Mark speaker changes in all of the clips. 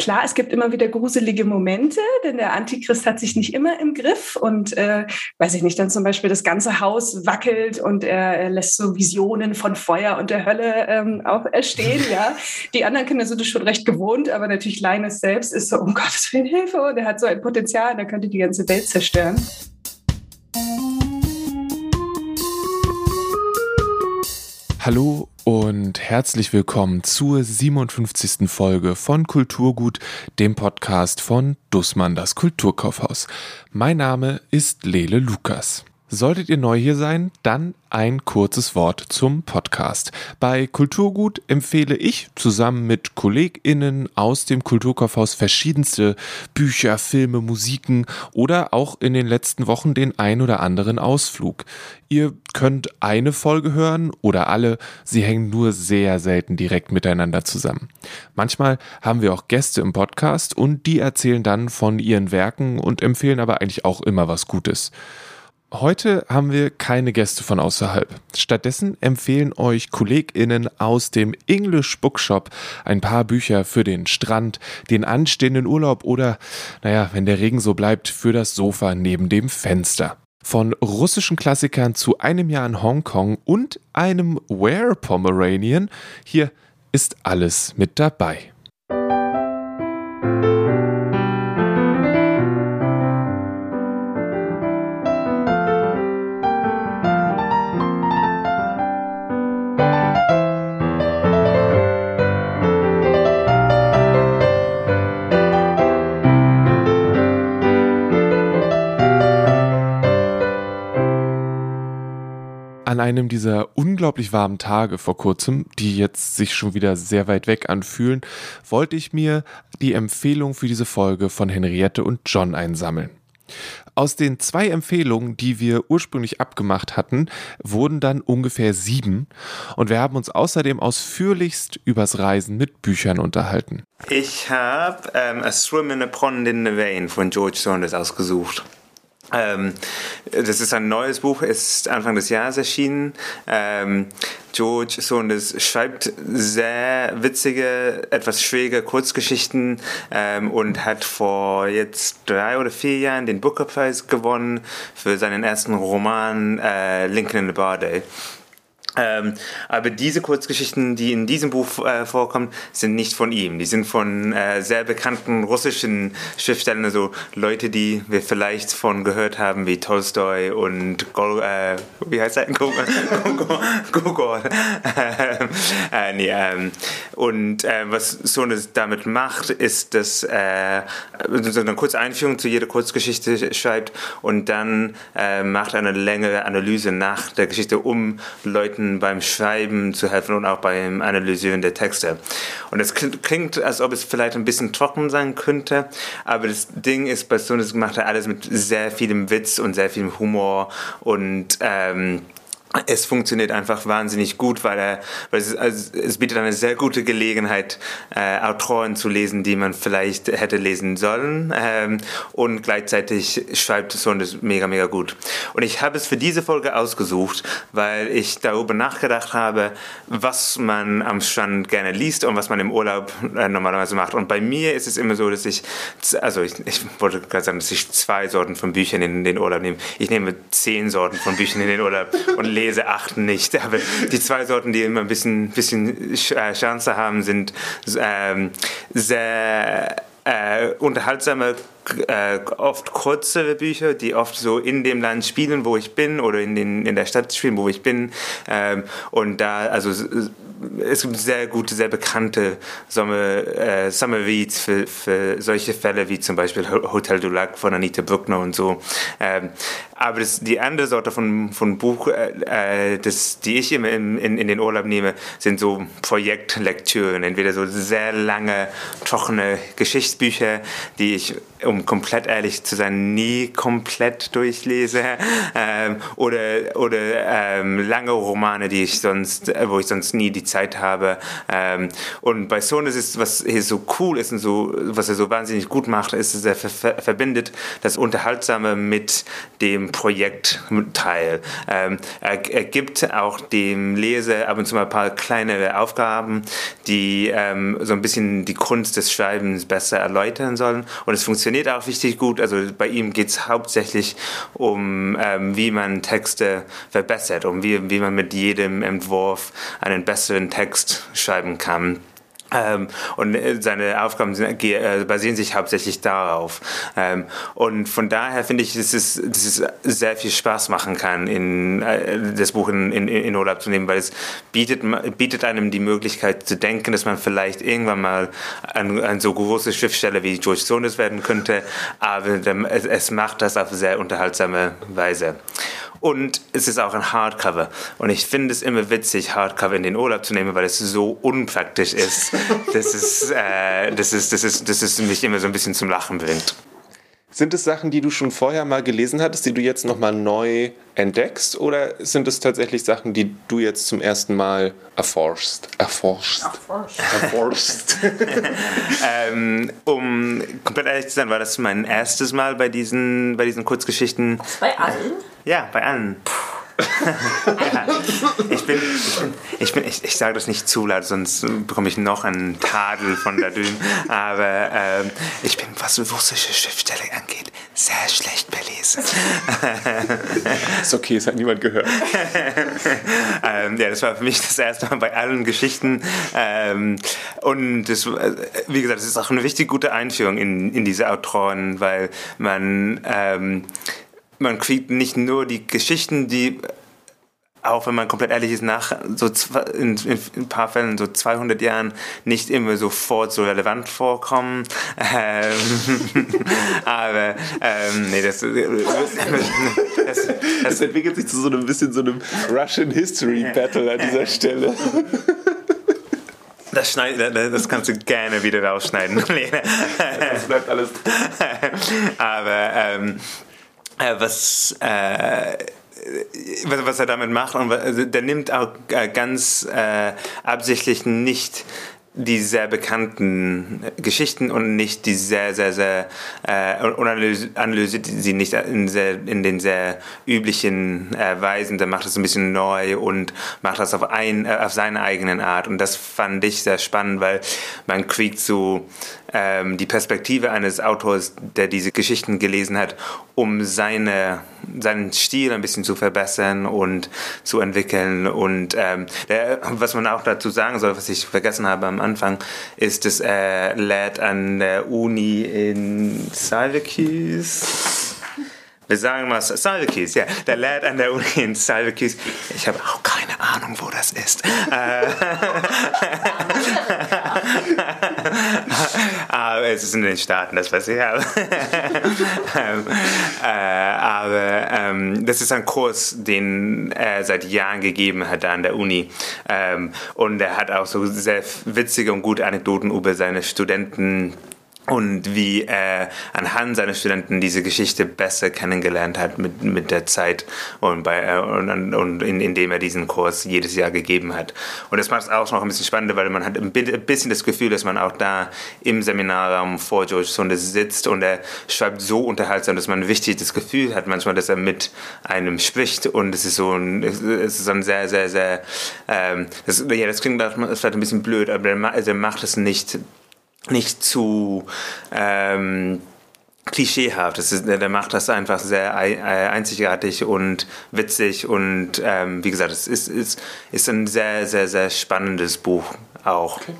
Speaker 1: Klar, es gibt immer wieder gruselige Momente, denn der Antichrist hat sich nicht immer im Griff und äh, weiß ich nicht, dann zum Beispiel das ganze Haus wackelt und er, er lässt so Visionen von Feuer und der Hölle ähm, auch erstehen. Ja, die anderen Kinder sind es schon recht gewohnt, aber natürlich Linus selbst ist so um Gottes Willen Hilfe und er hat so ein Potenzial, der könnte die ganze Welt zerstören.
Speaker 2: Hallo und herzlich willkommen zur 57. Folge von Kulturgut, dem Podcast von Dussmann das Kulturkaufhaus. Mein Name ist Lele Lukas. Solltet ihr neu hier sein, dann ein kurzes Wort zum Podcast. Bei Kulturgut empfehle ich zusammen mit KollegInnen aus dem Kulturkaufhaus verschiedenste Bücher, Filme, Musiken oder auch in den letzten Wochen den ein oder anderen Ausflug. Ihr könnt eine Folge hören oder alle, sie hängen nur sehr selten direkt miteinander zusammen. Manchmal haben wir auch Gäste im Podcast und die erzählen dann von ihren Werken und empfehlen aber eigentlich auch immer was Gutes. Heute haben wir keine Gäste von außerhalb. Stattdessen empfehlen euch KollegInnen aus dem English Bookshop ein paar Bücher für den Strand, den anstehenden Urlaub oder, naja, wenn der Regen so bleibt, für das Sofa neben dem Fenster. Von russischen Klassikern zu einem Jahr in Hongkong und einem Where Pomeranian, hier ist alles mit dabei. An einem dieser unglaublich warmen Tage vor kurzem, die jetzt sich schon wieder sehr weit weg anfühlen, wollte ich mir die Empfehlung für diese Folge von Henriette und John einsammeln. Aus den zwei Empfehlungen, die wir ursprünglich abgemacht hatten, wurden dann ungefähr sieben und wir haben uns außerdem ausführlichst übers Reisen mit Büchern unterhalten.
Speaker 3: Ich habe ähm, A Swim in a Pond in the Vein von George Saunders ausgesucht. Ähm, das ist ein neues Buch, ist Anfang des Jahres erschienen. Ähm, George Saunders schreibt sehr witzige, etwas schräge Kurzgeschichten ähm, und hat vor jetzt drei oder vier Jahren den Booker Prize gewonnen für seinen ersten Roman äh, Lincoln in the Bar Day. Ähm, aber diese Kurzgeschichten, die in diesem Buch äh, vorkommen, sind nicht von ihm. Die sind von äh, sehr bekannten russischen Schriftstellern, also Leute, die wir vielleicht von gehört haben, wie Tolstoi und Gol, äh, wie heißt er? Gogol. äh, ähm, und äh, was Sohnes damit macht, ist, dass äh, so eine kurze Einführung zu jeder Kurzgeschichte schreibt und dann äh, macht eine längere Analyse nach der Geschichte, um Leuten Leuten beim Schreiben zu helfen und auch beim Analysieren der Texte. Und es klingt, als ob es vielleicht ein bisschen trocken sein könnte, aber das Ding ist, bei Sonos macht er alles mit sehr vielem Witz und sehr vielem Humor und ähm, es funktioniert einfach wahnsinnig gut, weil, er, weil es, also es bietet eine sehr gute Gelegenheit, äh, Autoren zu lesen, die man vielleicht hätte lesen sollen. Ähm, und gleichzeitig schreibt Saunders mega, mega gut. Und ich habe es für diese Folge ausgesucht, weil ich darüber nachgedacht habe, was man am Strand gerne liest und was man im Urlaub äh, normalerweise macht. Und bei mir ist es immer so, dass ich, also ich, ich wollte gerade sagen, dass ich zwei Sorten von Büchern in den Urlaub nehme. Ich nehme zehn Sorten von Büchern in den Urlaub und lese Leseachten nicht. Aber die zwei Sorten, die immer ein bisschen, bisschen äh, Chance haben, sind ähm, sehr äh, unterhaltsame, äh, oft kurze Bücher, die oft so in dem Land spielen, wo ich bin, oder in, den, in der Stadt spielen, wo ich bin. Ähm, und da, also es gibt sehr gute, sehr bekannte Sommer, äh, Summer Reads für, für solche Fälle wie zum Beispiel Hotel du Lac von Anita Bruckner und so. Ähm, aber das, die andere Sorte von, von Buch, äh, äh das, die ich immer in, in, in den Urlaub nehme, sind so Projektlektüren. Entweder so sehr lange, trockene Geschichtsbücher, die ich um komplett ehrlich zu sein, nie komplett durchlese. Ähm, oder oder ähm, lange Romane, die ich sonst, wo ich sonst nie die Zeit habe. Ähm, und bei Sonos ist, was hier so cool ist und so, was er so wahnsinnig gut macht, ist, dass er ver verbindet das Unterhaltsame mit dem Projekt teil. Ähm, er, er, gibt auch dem Leser ab und zu mal ein paar kleinere Aufgaben, die ähm, so ein bisschen die Kunst des Schreibens besser erläutern sollen. Und es funktioniert auch richtig gut. Also bei ihm geht es hauptsächlich um, ähm, wie man Texte verbessert, um wie, wie man mit jedem Entwurf einen besseren Text schreiben kann. Ähm, und äh, seine Aufgaben sind, äh, basieren sich hauptsächlich darauf. Ähm, und von daher finde ich, dass es, dass es sehr viel Spaß machen kann, in, äh, das Buch in, in, in Urlaub zu nehmen, weil es bietet, bietet einem die Möglichkeit zu denken, dass man vielleicht irgendwann mal ein, ein so großer Schriftsteller wie George Sones werden könnte, aber es, es macht das auf sehr unterhaltsame Weise. Und es ist auch ein Hardcover. Und ich finde es immer witzig, Hardcover in den Urlaub zu nehmen, weil es so unpraktisch ist, dass es, äh, dass es, dass es, dass es mich immer so ein bisschen zum Lachen bringt.
Speaker 2: Sind es Sachen, die du schon vorher mal gelesen hattest, die du jetzt nochmal neu entdeckst? Oder sind es tatsächlich Sachen, die du jetzt zum ersten Mal erforschst? Erforschst. Erforschst. erforschst.
Speaker 3: ähm, um komplett ehrlich zu sein, war das mein erstes Mal bei diesen, bei diesen Kurzgeschichten.
Speaker 1: Bei allen?
Speaker 3: Ja, bei allen. Ja, ich bin, ich bin, ich bin, ich, ich sage das nicht zu laut, sonst bekomme ich noch einen Tadel von da drüben. Aber ähm, ich bin, was russische Schriftsteller angeht, sehr schlecht belesen.
Speaker 2: ist okay, es hat niemand gehört.
Speaker 3: ähm, ja, das war für mich das erste Mal bei allen Geschichten. Ähm, und das, wie gesagt, es ist auch eine richtig gute Einführung in, in diese Autoren, weil man ähm, man kriegt nicht nur die Geschichten, die auch wenn man komplett ehrlich ist, nach so in, in, ein paar Fällen, so 200 Jahren, nicht immer sofort so relevant vorkommen. Ähm, aber, ähm, nee, das,
Speaker 2: das, das, entwickelt sich zu so einem bisschen so einem Russian History Battle an dieser Stelle.
Speaker 3: Das, schneid, das kannst du gerne wieder rausschneiden, Lena.
Speaker 2: Das bleibt alles.
Speaker 3: Aber, ähm, äh, was, äh, was er damit macht. Und also der nimmt auch äh, ganz äh, absichtlich nicht die sehr bekannten Geschichten und nicht die sehr, sehr, sehr, äh, und analysiert sie nicht in, sehr, in den sehr üblichen äh, Weisen. Der macht das ein bisschen neu und macht das auf, ein, äh, auf seine eigenen Art. Und das fand ich sehr spannend, weil man kriegt so ähm, die Perspektive eines Autors, der diese Geschichten gelesen hat, um seine, seinen Stil ein bisschen zu verbessern und zu entwickeln. Und ähm, der, was man auch dazu sagen soll, was ich vergessen habe am Anfang, ist, dass er lehrt an der Uni in Syracuse wir sagen mal Syracuse, ja. Der lehrt an der Uni in Syracuse. Ich habe auch keine Ahnung, wo das ist. Äh, es ist in den Staaten, das weiß ich. Aber, ähm, äh, aber ähm, das ist ein Kurs, den er seit Jahren gegeben hat an der Uni. Ähm, und er hat auch so sehr witzige und gute Anekdoten über seine Studenten und wie er anhand seiner Studenten diese Geschichte besser kennengelernt hat mit, mit der Zeit und, bei, äh, und, und in, indem er diesen Kurs jedes Jahr gegeben hat. Und das macht es auch noch ein bisschen spannender, weil man hat ein bisschen das Gefühl, dass man auch da im Seminarraum vor George Saunders sitzt und er schreibt so unterhaltsam, dass man wichtig das Gefühl hat manchmal, dass er mit einem spricht und es ist so ein, es ist ein sehr, sehr, sehr, ähm, das, ja, das klingt vielleicht ein bisschen blöd, aber er, also er macht es nicht nicht zu ähm, klischeehaft. Das ist, der macht das einfach sehr äh, einzigartig und witzig und ähm, wie gesagt, es ist, ist, ist ein sehr, sehr, sehr spannendes Buch auch. Okay.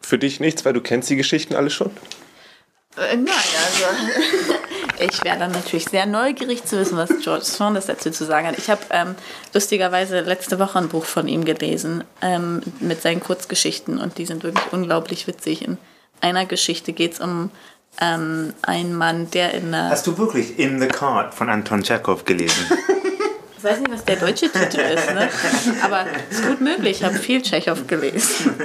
Speaker 2: Für dich nichts, weil du kennst die Geschichten alle schon?
Speaker 4: Äh, nein, also ich wäre dann natürlich sehr neugierig zu wissen, was George Saunders dazu zu sagen hat. Ich habe ähm, lustigerweise letzte Woche ein Buch von ihm gelesen ähm, mit seinen Kurzgeschichten und die sind wirklich unglaublich witzig. In einer Geschichte geht es um ähm, einen Mann, der in einer...
Speaker 3: Hast du wirklich In the Card von Anton Tschechow gelesen?
Speaker 4: Ich weiß nicht, was der deutsche Titel ist, ne? aber es ist gut möglich. Ich habe viel Tschechow gelesen.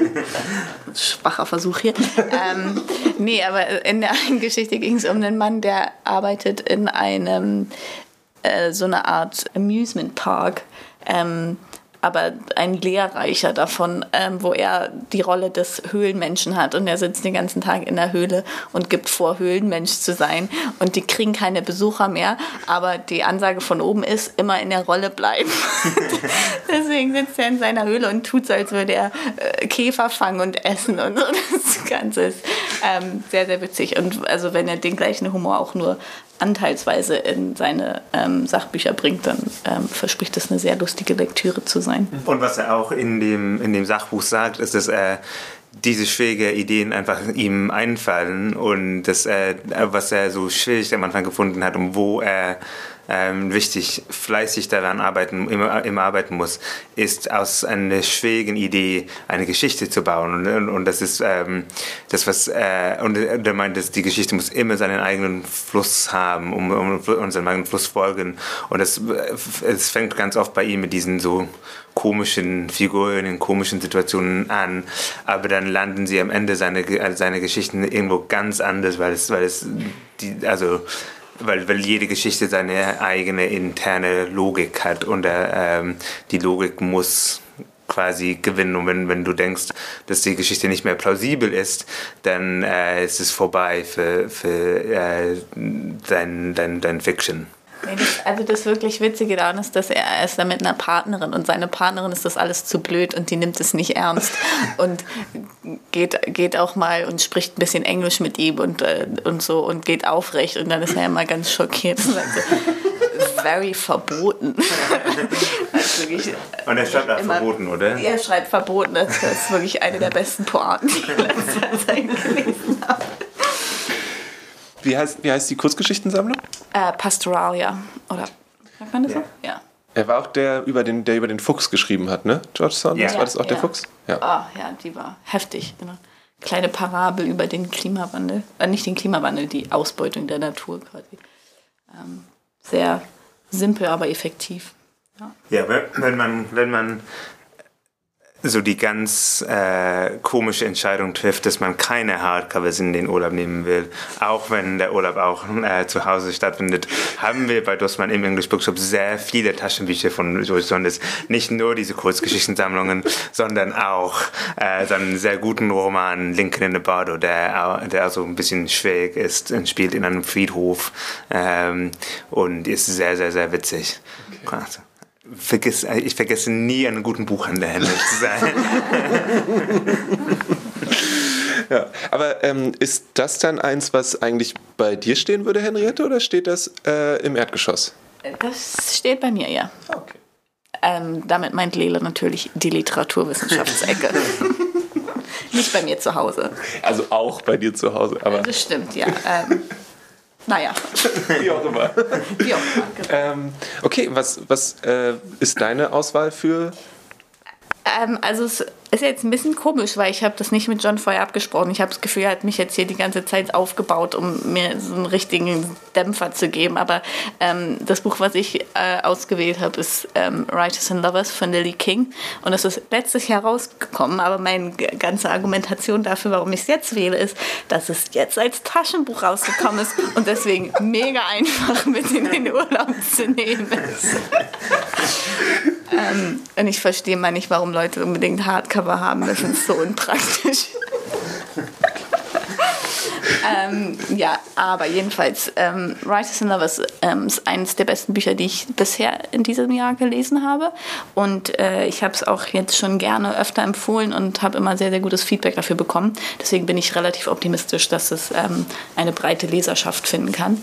Speaker 4: Schwacher Versuch hier. Ähm, nee, aber in der einen Geschichte ging es um einen Mann, der arbeitet in einem, äh, so eine Art Amusement Park. Ähm, aber ein lehrreicher davon, ähm, wo er die Rolle des Höhlenmenschen hat und er sitzt den ganzen Tag in der Höhle und gibt vor, Höhlenmensch zu sein und die kriegen keine Besucher mehr, aber die Ansage von oben ist, immer in der Rolle bleiben. Deswegen sitzt er in seiner Höhle und tut so, als würde er äh, Käfer fangen und essen und so. Das Ganze ist ähm, sehr, sehr witzig und also wenn er den gleichen Humor auch nur anteilsweise in seine ähm, Sachbücher bringt, dann ähm, verspricht das eine sehr lustige Lektüre zu sein.
Speaker 3: Und was er auch in dem, in dem Sachbuch sagt, ist, dass er diese schwierigen Ideen einfach ihm einfallen und das, äh, was er so schwierig am Anfang gefunden hat und wo er ähm, wichtig, fleißig daran arbeiten, immer, immer arbeiten muss, ist aus einer schwierigen Idee eine Geschichte zu bauen. Und, und das ist ähm, das, was, äh, und er meint, dass die Geschichte muss immer seinen eigenen Fluss haben, um, um, um seinen eigenen Fluss folgen. Und das, es fängt ganz oft bei ihm mit diesen so komischen Figuren, in komischen Situationen an, aber dann landen sie am Ende seine, seine Geschichten irgendwo ganz anders, weil es, weil es die, also weil, weil jede Geschichte seine eigene interne Logik hat und äh, ähm, die Logik muss quasi gewinnen. Und wenn, wenn du denkst, dass die Geschichte nicht mehr plausibel ist, dann äh, ist es vorbei für, für äh, dein, dein, dein Fiction.
Speaker 4: Nee, das, also das wirklich Witzige daran ist, dass er ist da mit einer Partnerin und seine Partnerin ist das alles zu blöd und die nimmt es nicht ernst und geht, geht auch mal und spricht ein bisschen Englisch mit ihm und, äh, und so und geht aufrecht und dann ist er immer ganz schockiert und sagt so, very verboten.
Speaker 3: also wirklich, und er schreibt auch verboten, oder?
Speaker 4: Er schreibt verboten, das ist wirklich eine der besten Pointen, die ich in letzter Zeit gelesen habe.
Speaker 2: Wie heißt, wie heißt die Kurzgeschichtensammlung?
Speaker 4: Äh, Pastoralia. Oder sagt man das so? Ja.
Speaker 2: Er war auch der, über den, der über den Fuchs geschrieben hat, ne? George Saunders,
Speaker 4: ja.
Speaker 2: war das auch
Speaker 4: ja.
Speaker 2: der Fuchs?
Speaker 4: Ja. Oh, ja, die war heftig. Genau. Kleine Parabel über den Klimawandel. Äh, nicht den Klimawandel, die Ausbeutung der Natur quasi. Ähm, sehr simpel, aber effektiv.
Speaker 3: Ja, ja wenn, man, wenn man so die ganz äh, komische Entscheidung trifft, dass man keine Hardcovers in den Urlaub nehmen will, auch wenn der Urlaub auch äh, zu Hause stattfindet, haben wir bei Dussmann im English Bookshop sehr viele Taschenbücher von George Saunders. Nicht nur diese Kurzgeschichtensammlungen, sondern auch äh, seinen sehr guten Roman Lincoln in the Bardo, der, der also ein bisschen schräg ist und spielt in einem Friedhof ähm, und ist sehr, sehr, sehr witzig. Okay. Also vergiss, äh, ich vergesse nie, einen guten Buchhändler zu sein.
Speaker 2: ja, aber ähm, ist das dann eins, was eigentlich bei dir stehen würde, Henriette, oder steht das äh, im Erdgeschoss?
Speaker 4: Das steht bei mir, ja. Okay. Ähm, damit meint Lele natürlich die Literaturwissenschaftsecke. Nicht bei mir zu Hause.
Speaker 2: Also auch bei dir zu Hause, aber.
Speaker 4: Das stimmt, ja. Ähm, naja.
Speaker 2: Wie auch immer. Wie auch immer. Genau. Ähm, okay, was, was äh, ist deine Auswahl für
Speaker 4: ähm, also es ist jetzt ein bisschen komisch, weil ich habe das nicht mit John vorher abgesprochen. Ich habe das Gefühl, er hat mich jetzt hier die ganze Zeit aufgebaut, um mir so einen richtigen Dämpfer zu geben. Aber ähm, das Buch, was ich äh, ausgewählt habe, ist ähm, Writers and Lovers von Lily King. Und das ist letztes Jahr rausgekommen. Aber meine ganze Argumentation dafür, warum ich es jetzt wähle, ist, dass es jetzt als Taschenbuch rausgekommen ist und deswegen mega einfach mit in den Urlaub zu nehmen ist. ähm, und ich verstehe mal nicht, warum Leute unbedingt Hardcover haben. Das ist so unpraktisch. ähm, ja, aber jedenfalls, ähm, Writers and Lovers ähm, ist eines der besten Bücher, die ich bisher in diesem Jahr gelesen habe. Und äh, ich habe es auch jetzt schon gerne öfter empfohlen und habe immer sehr, sehr gutes Feedback dafür bekommen. Deswegen bin ich relativ optimistisch, dass es ähm, eine breite Leserschaft finden kann.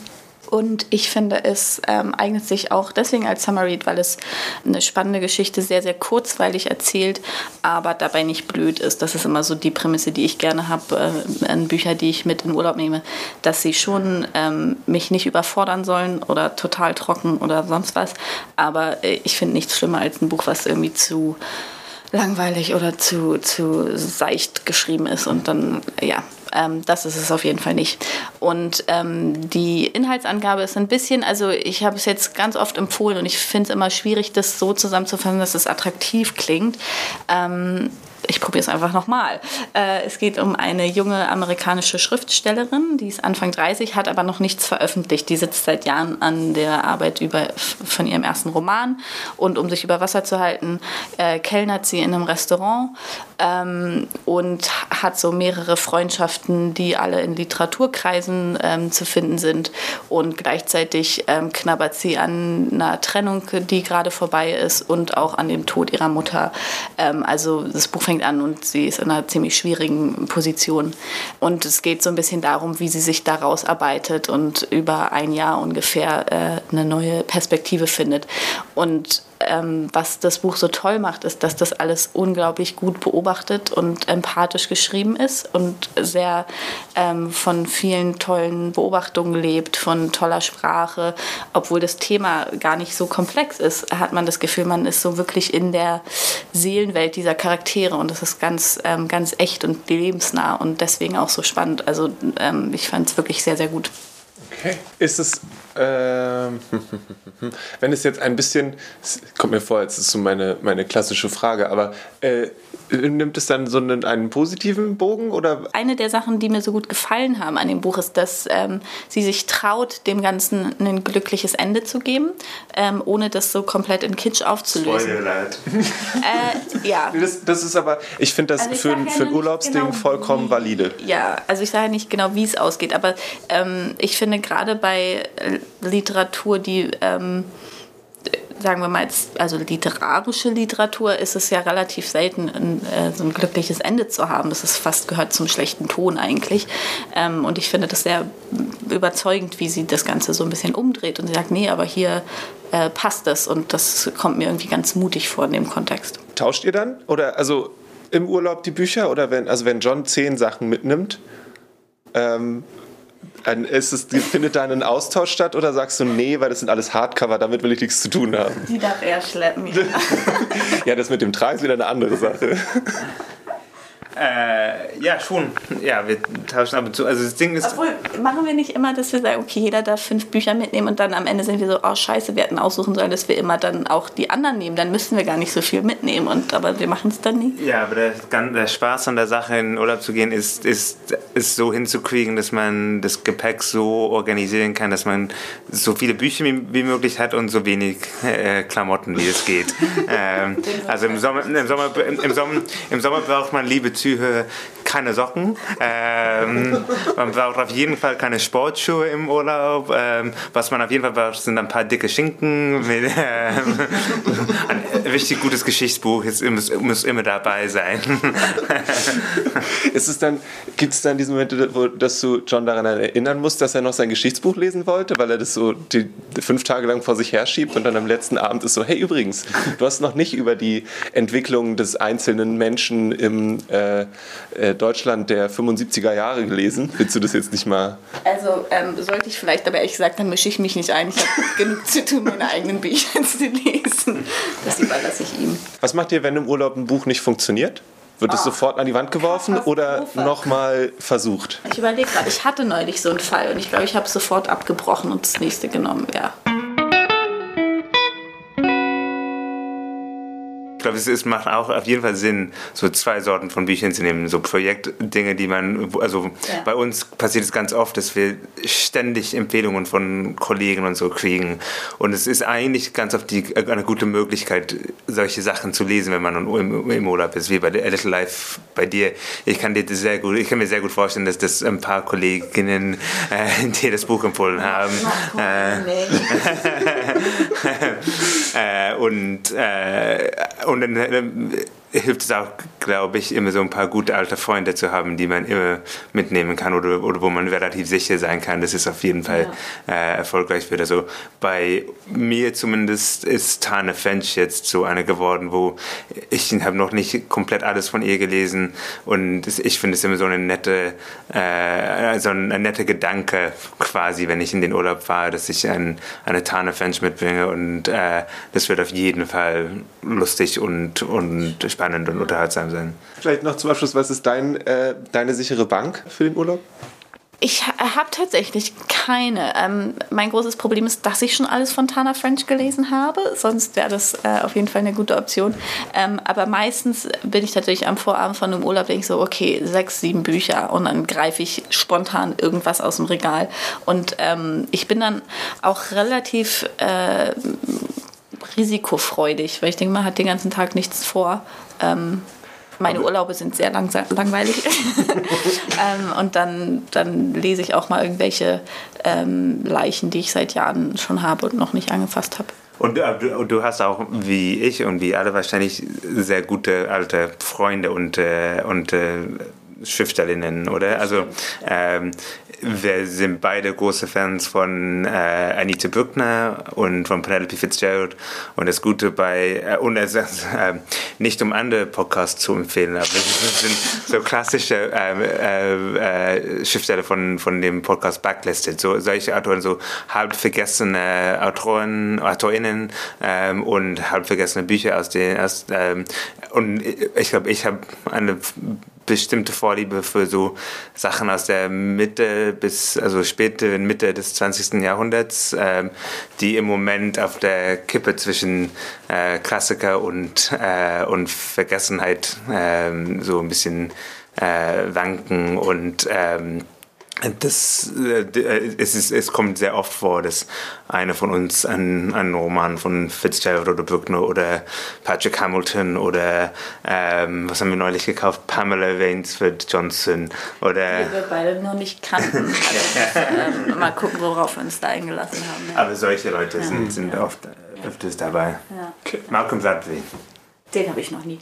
Speaker 4: Und ich finde, es ähm, eignet sich auch deswegen als Summer Read, weil es eine spannende Geschichte sehr, sehr kurzweilig erzählt, aber dabei nicht blöd ist. Das ist immer so die Prämisse, die ich gerne habe äh, an Büchern, die ich mit in Urlaub nehme, dass sie schon ähm, mich nicht überfordern sollen oder total trocken oder sonst was. Aber äh, ich finde nichts schlimmer als ein Buch, was irgendwie zu langweilig oder zu, zu seicht geschrieben ist und dann, ja, ähm, das ist es auf jeden Fall nicht. Und ähm, die Inhaltsangabe ist ein bisschen, also ich habe es jetzt ganz oft empfohlen und ich finde es immer schwierig, das so zusammenzufassen, dass es attraktiv klingt. Ähm, ich probiere es einfach nochmal. Äh, es geht um eine junge amerikanische Schriftstellerin, die ist Anfang 30, hat aber noch nichts veröffentlicht. Die sitzt seit Jahren an der Arbeit über, von ihrem ersten Roman und um sich über Wasser zu halten, äh, kellnert sie in einem Restaurant ähm, und hat so mehrere Freundschaften, die alle in Literaturkreisen ähm, zu finden sind und gleichzeitig ähm, knabbert sie an einer Trennung, die gerade vorbei ist und auch an dem Tod ihrer Mutter. Ähm, also das Buch fängt an und sie ist in einer ziemlich schwierigen Position. Und es geht so ein bisschen darum, wie sie sich daraus arbeitet und über ein Jahr ungefähr äh, eine neue Perspektive findet. Und ähm, was das Buch so toll macht, ist, dass das alles unglaublich gut beobachtet und empathisch geschrieben ist und sehr ähm, von vielen tollen Beobachtungen lebt, von toller Sprache. Obwohl das Thema gar nicht so komplex ist, hat man das Gefühl, man ist so wirklich in der Seelenwelt dieser Charaktere und das ist ganz, ähm, ganz echt und lebensnah und deswegen auch so spannend. Also ähm, ich fand es wirklich sehr, sehr gut.
Speaker 2: Okay. Ist es, ähm, wenn es jetzt ein bisschen, kommt mir vor, jetzt ist so meine, meine klassische Frage, aber äh, nimmt es dann so einen, einen, positiven Bogen? Oder?
Speaker 4: Eine der Sachen, die mir so gut gefallen haben an dem Buch, ist, dass ähm, sie sich traut, dem Ganzen ein glückliches Ende zu geben, ähm, ohne das so komplett in Kitsch aufzulösen.
Speaker 3: Spoilerleid.
Speaker 4: äh, ja.
Speaker 2: Das, das, ist aber, ich finde das also ich für, ja für ein Urlaubsding genau, vollkommen valide.
Speaker 4: Ja, also ich sage nicht genau, wie es ausgeht, aber ähm, ich finde gerade bei Literatur, die ähm, sagen wir mal jetzt, also literarische Literatur, ist es ja relativ selten, ein, äh, so ein glückliches Ende zu haben. Das ist fast gehört zum schlechten Ton eigentlich. Ähm, und ich finde das sehr überzeugend, wie sie das Ganze so ein bisschen umdreht und sie sagt, nee, aber hier äh, passt das und das kommt mir irgendwie ganz mutig vor in dem Kontext.
Speaker 2: Tauscht ihr dann? Oder also im Urlaub die Bücher oder wenn, also wenn John zehn Sachen mitnimmt, ähm, ein, ist es, findet da ein Austausch statt oder sagst du, nee, weil das sind alles Hardcover, damit will ich nichts zu tun haben?
Speaker 4: Die darf er schleppen. Ja,
Speaker 2: ja das mit dem Trag ist wieder eine andere Sache.
Speaker 3: Äh, ja, schon. Ja, wir tauschen ab und zu. Also das Ding ist.
Speaker 4: Obwohl, machen wir nicht immer, dass wir sagen, okay, jeder darf fünf Bücher mitnehmen und dann am Ende sind wir so, oh scheiße, wir hätten aussuchen sollen, dass wir immer dann auch die anderen nehmen. Dann müssen wir gar nicht so viel mitnehmen. Und, aber wir machen es dann nie.
Speaker 3: Ja, aber der, der Spaß an der Sache, in Urlaub zu gehen, ist, ist, ist so hinzukriegen, dass man das Gepäck so organisieren kann, dass man so viele Bücher wie, wie möglich hat und so wenig äh, Klamotten, wie es geht. ähm, also im Sommer, im, Sommer, im, Sommer, im Sommer braucht man Liebe Züge, keine Socken. Ähm, man braucht auf jeden Fall keine Sportschuhe im Urlaub. Ähm, was man auf jeden Fall braucht, sind ein paar dicke Schinken. Mit, ähm, ein richtig gutes Geschichtsbuch ist, muss, muss immer dabei sein.
Speaker 2: ist es dann, gibt es dann diese Momente, wo, dass du John daran erinnern musst, dass er noch sein Geschichtsbuch lesen wollte, weil er das so die, fünf Tage lang vor sich herschiebt und dann am letzten Abend ist so, hey übrigens, du hast noch nicht über die Entwicklung des einzelnen Menschen im äh, äh, äh, Deutschland der 75er Jahre gelesen. Willst du das jetzt nicht mal?
Speaker 4: Also ähm, sollte ich vielleicht, aber ehrlich gesagt, dann mische ich mich nicht ein. Ich habe genug zu tun, meine eigenen Bücher zu lesen. Das überlasse ich ihm.
Speaker 2: Was macht ihr, wenn im Urlaub ein Buch nicht funktioniert? Wird es oh, sofort an die Wand geworfen oder nochmal versucht?
Speaker 4: Ich überlege gerade, ich hatte neulich so einen Fall und ich glaube, ich habe es sofort abgebrochen und das nächste genommen, ja.
Speaker 3: Glaube, es ist, macht auch auf jeden Fall Sinn, so zwei Sorten von Büchern zu nehmen. So Projektdinge, die man, also ja. bei uns passiert es ganz oft, dass wir ständig Empfehlungen von Kollegen und so kriegen. Und es ist eigentlich ganz oft die, eine gute Möglichkeit, solche Sachen zu lesen, wenn man im, im Urlaub ist, wie bei A Little Life bei dir. Ich kann dir sehr gut, ich kann mir sehr gut vorstellen, dass das ein paar Kolleginnen äh, dir das Buch empfohlen haben. Äh, äh, und, äh, und dann, dann hilft es auch, glaube ich, immer so ein paar gute alte Freunde zu haben, die man immer mitnehmen kann oder, oder wo man relativ sicher sein kann, dass es auf jeden Fall ja. äh, erfolgreich wird. Also bei mir zumindest ist Tane Fench jetzt so eine geworden, wo ich habe noch nicht komplett alles von ihr gelesen und ich finde es immer so eine nette, äh, so ein, ein netter Gedanke quasi, wenn ich in den Urlaub fahre, dass ich ein, eine Tane Fench mitbringe und äh, das wird auf jeden Fall lustig und, und spannend spannend und unterhaltsam sein.
Speaker 2: Vielleicht noch zum Abschluss, was ist dein, äh, deine sichere Bank für den Urlaub?
Speaker 4: ich habe tatsächlich keine. Ähm, mein großes Problem ist, dass ich schon alles von Tana French gelesen habe. Sonst wäre das äh, auf jeden Fall eine gute Option. Ähm, aber meistens bin ich tatsächlich am Vorabend von einem Urlaub, denke ich so, okay, sechs, sieben Bücher und dann greife ich spontan irgendwas aus dem Regal. Und ähm, ich bin dann auch relativ äh, risikofreudig, weil ich denke, man hat den ganzen Tag nichts vor. Ähm, meine Urlaube sind sehr lang, langweilig. ähm, und dann, dann lese ich auch mal irgendwelche ähm, Leichen, die ich seit Jahren schon habe und noch nicht angefasst habe.
Speaker 3: Und äh, du, du, hast auch, wie ich und wie alle wahrscheinlich, sehr gute alte Freunde und, äh, und äh, Schriftstellerinnen, oder? Also ähm, wir sind beide große Fans von äh, Anita Bruckner und von Penelope Fitzgerald. Und das Gute bei, äh, und es äh, nicht um andere Podcasts zu empfehlen, aber es sind so klassische ähm, äh, äh, Schriftsteller von, von dem Podcast Backlisted. So solche Autoren, so halb vergessene Autoren, Autorinnen ähm, und halb vergessene Bücher aus den, aus, ähm, und ich glaube, ich habe eine bestimmte Vorliebe für so Sachen aus der Mitte bis, also späte Mitte des 20. Jahrhunderts, ähm, die im Moment auf der Kippe zwischen äh, Klassiker und, äh, und Vergessenheit ähm, so ein bisschen äh, wanken und ähm, das, äh, es, ist, es kommt sehr oft vor, dass einer von uns einen, einen Roman von Fitzgerald oder Bruckner oder Patrick Hamilton oder ähm, was haben wir neulich gekauft? Pamela Wainsford Johnson oder.
Speaker 4: Die wir beide noch nicht kannten. Also, ähm, mal gucken, worauf wir uns da eingelassen haben.
Speaker 3: Ja. Aber solche Leute ja. sind, sind oft öfters dabei. Ja. Malcolm Gladwell.
Speaker 4: Den habe ich noch nie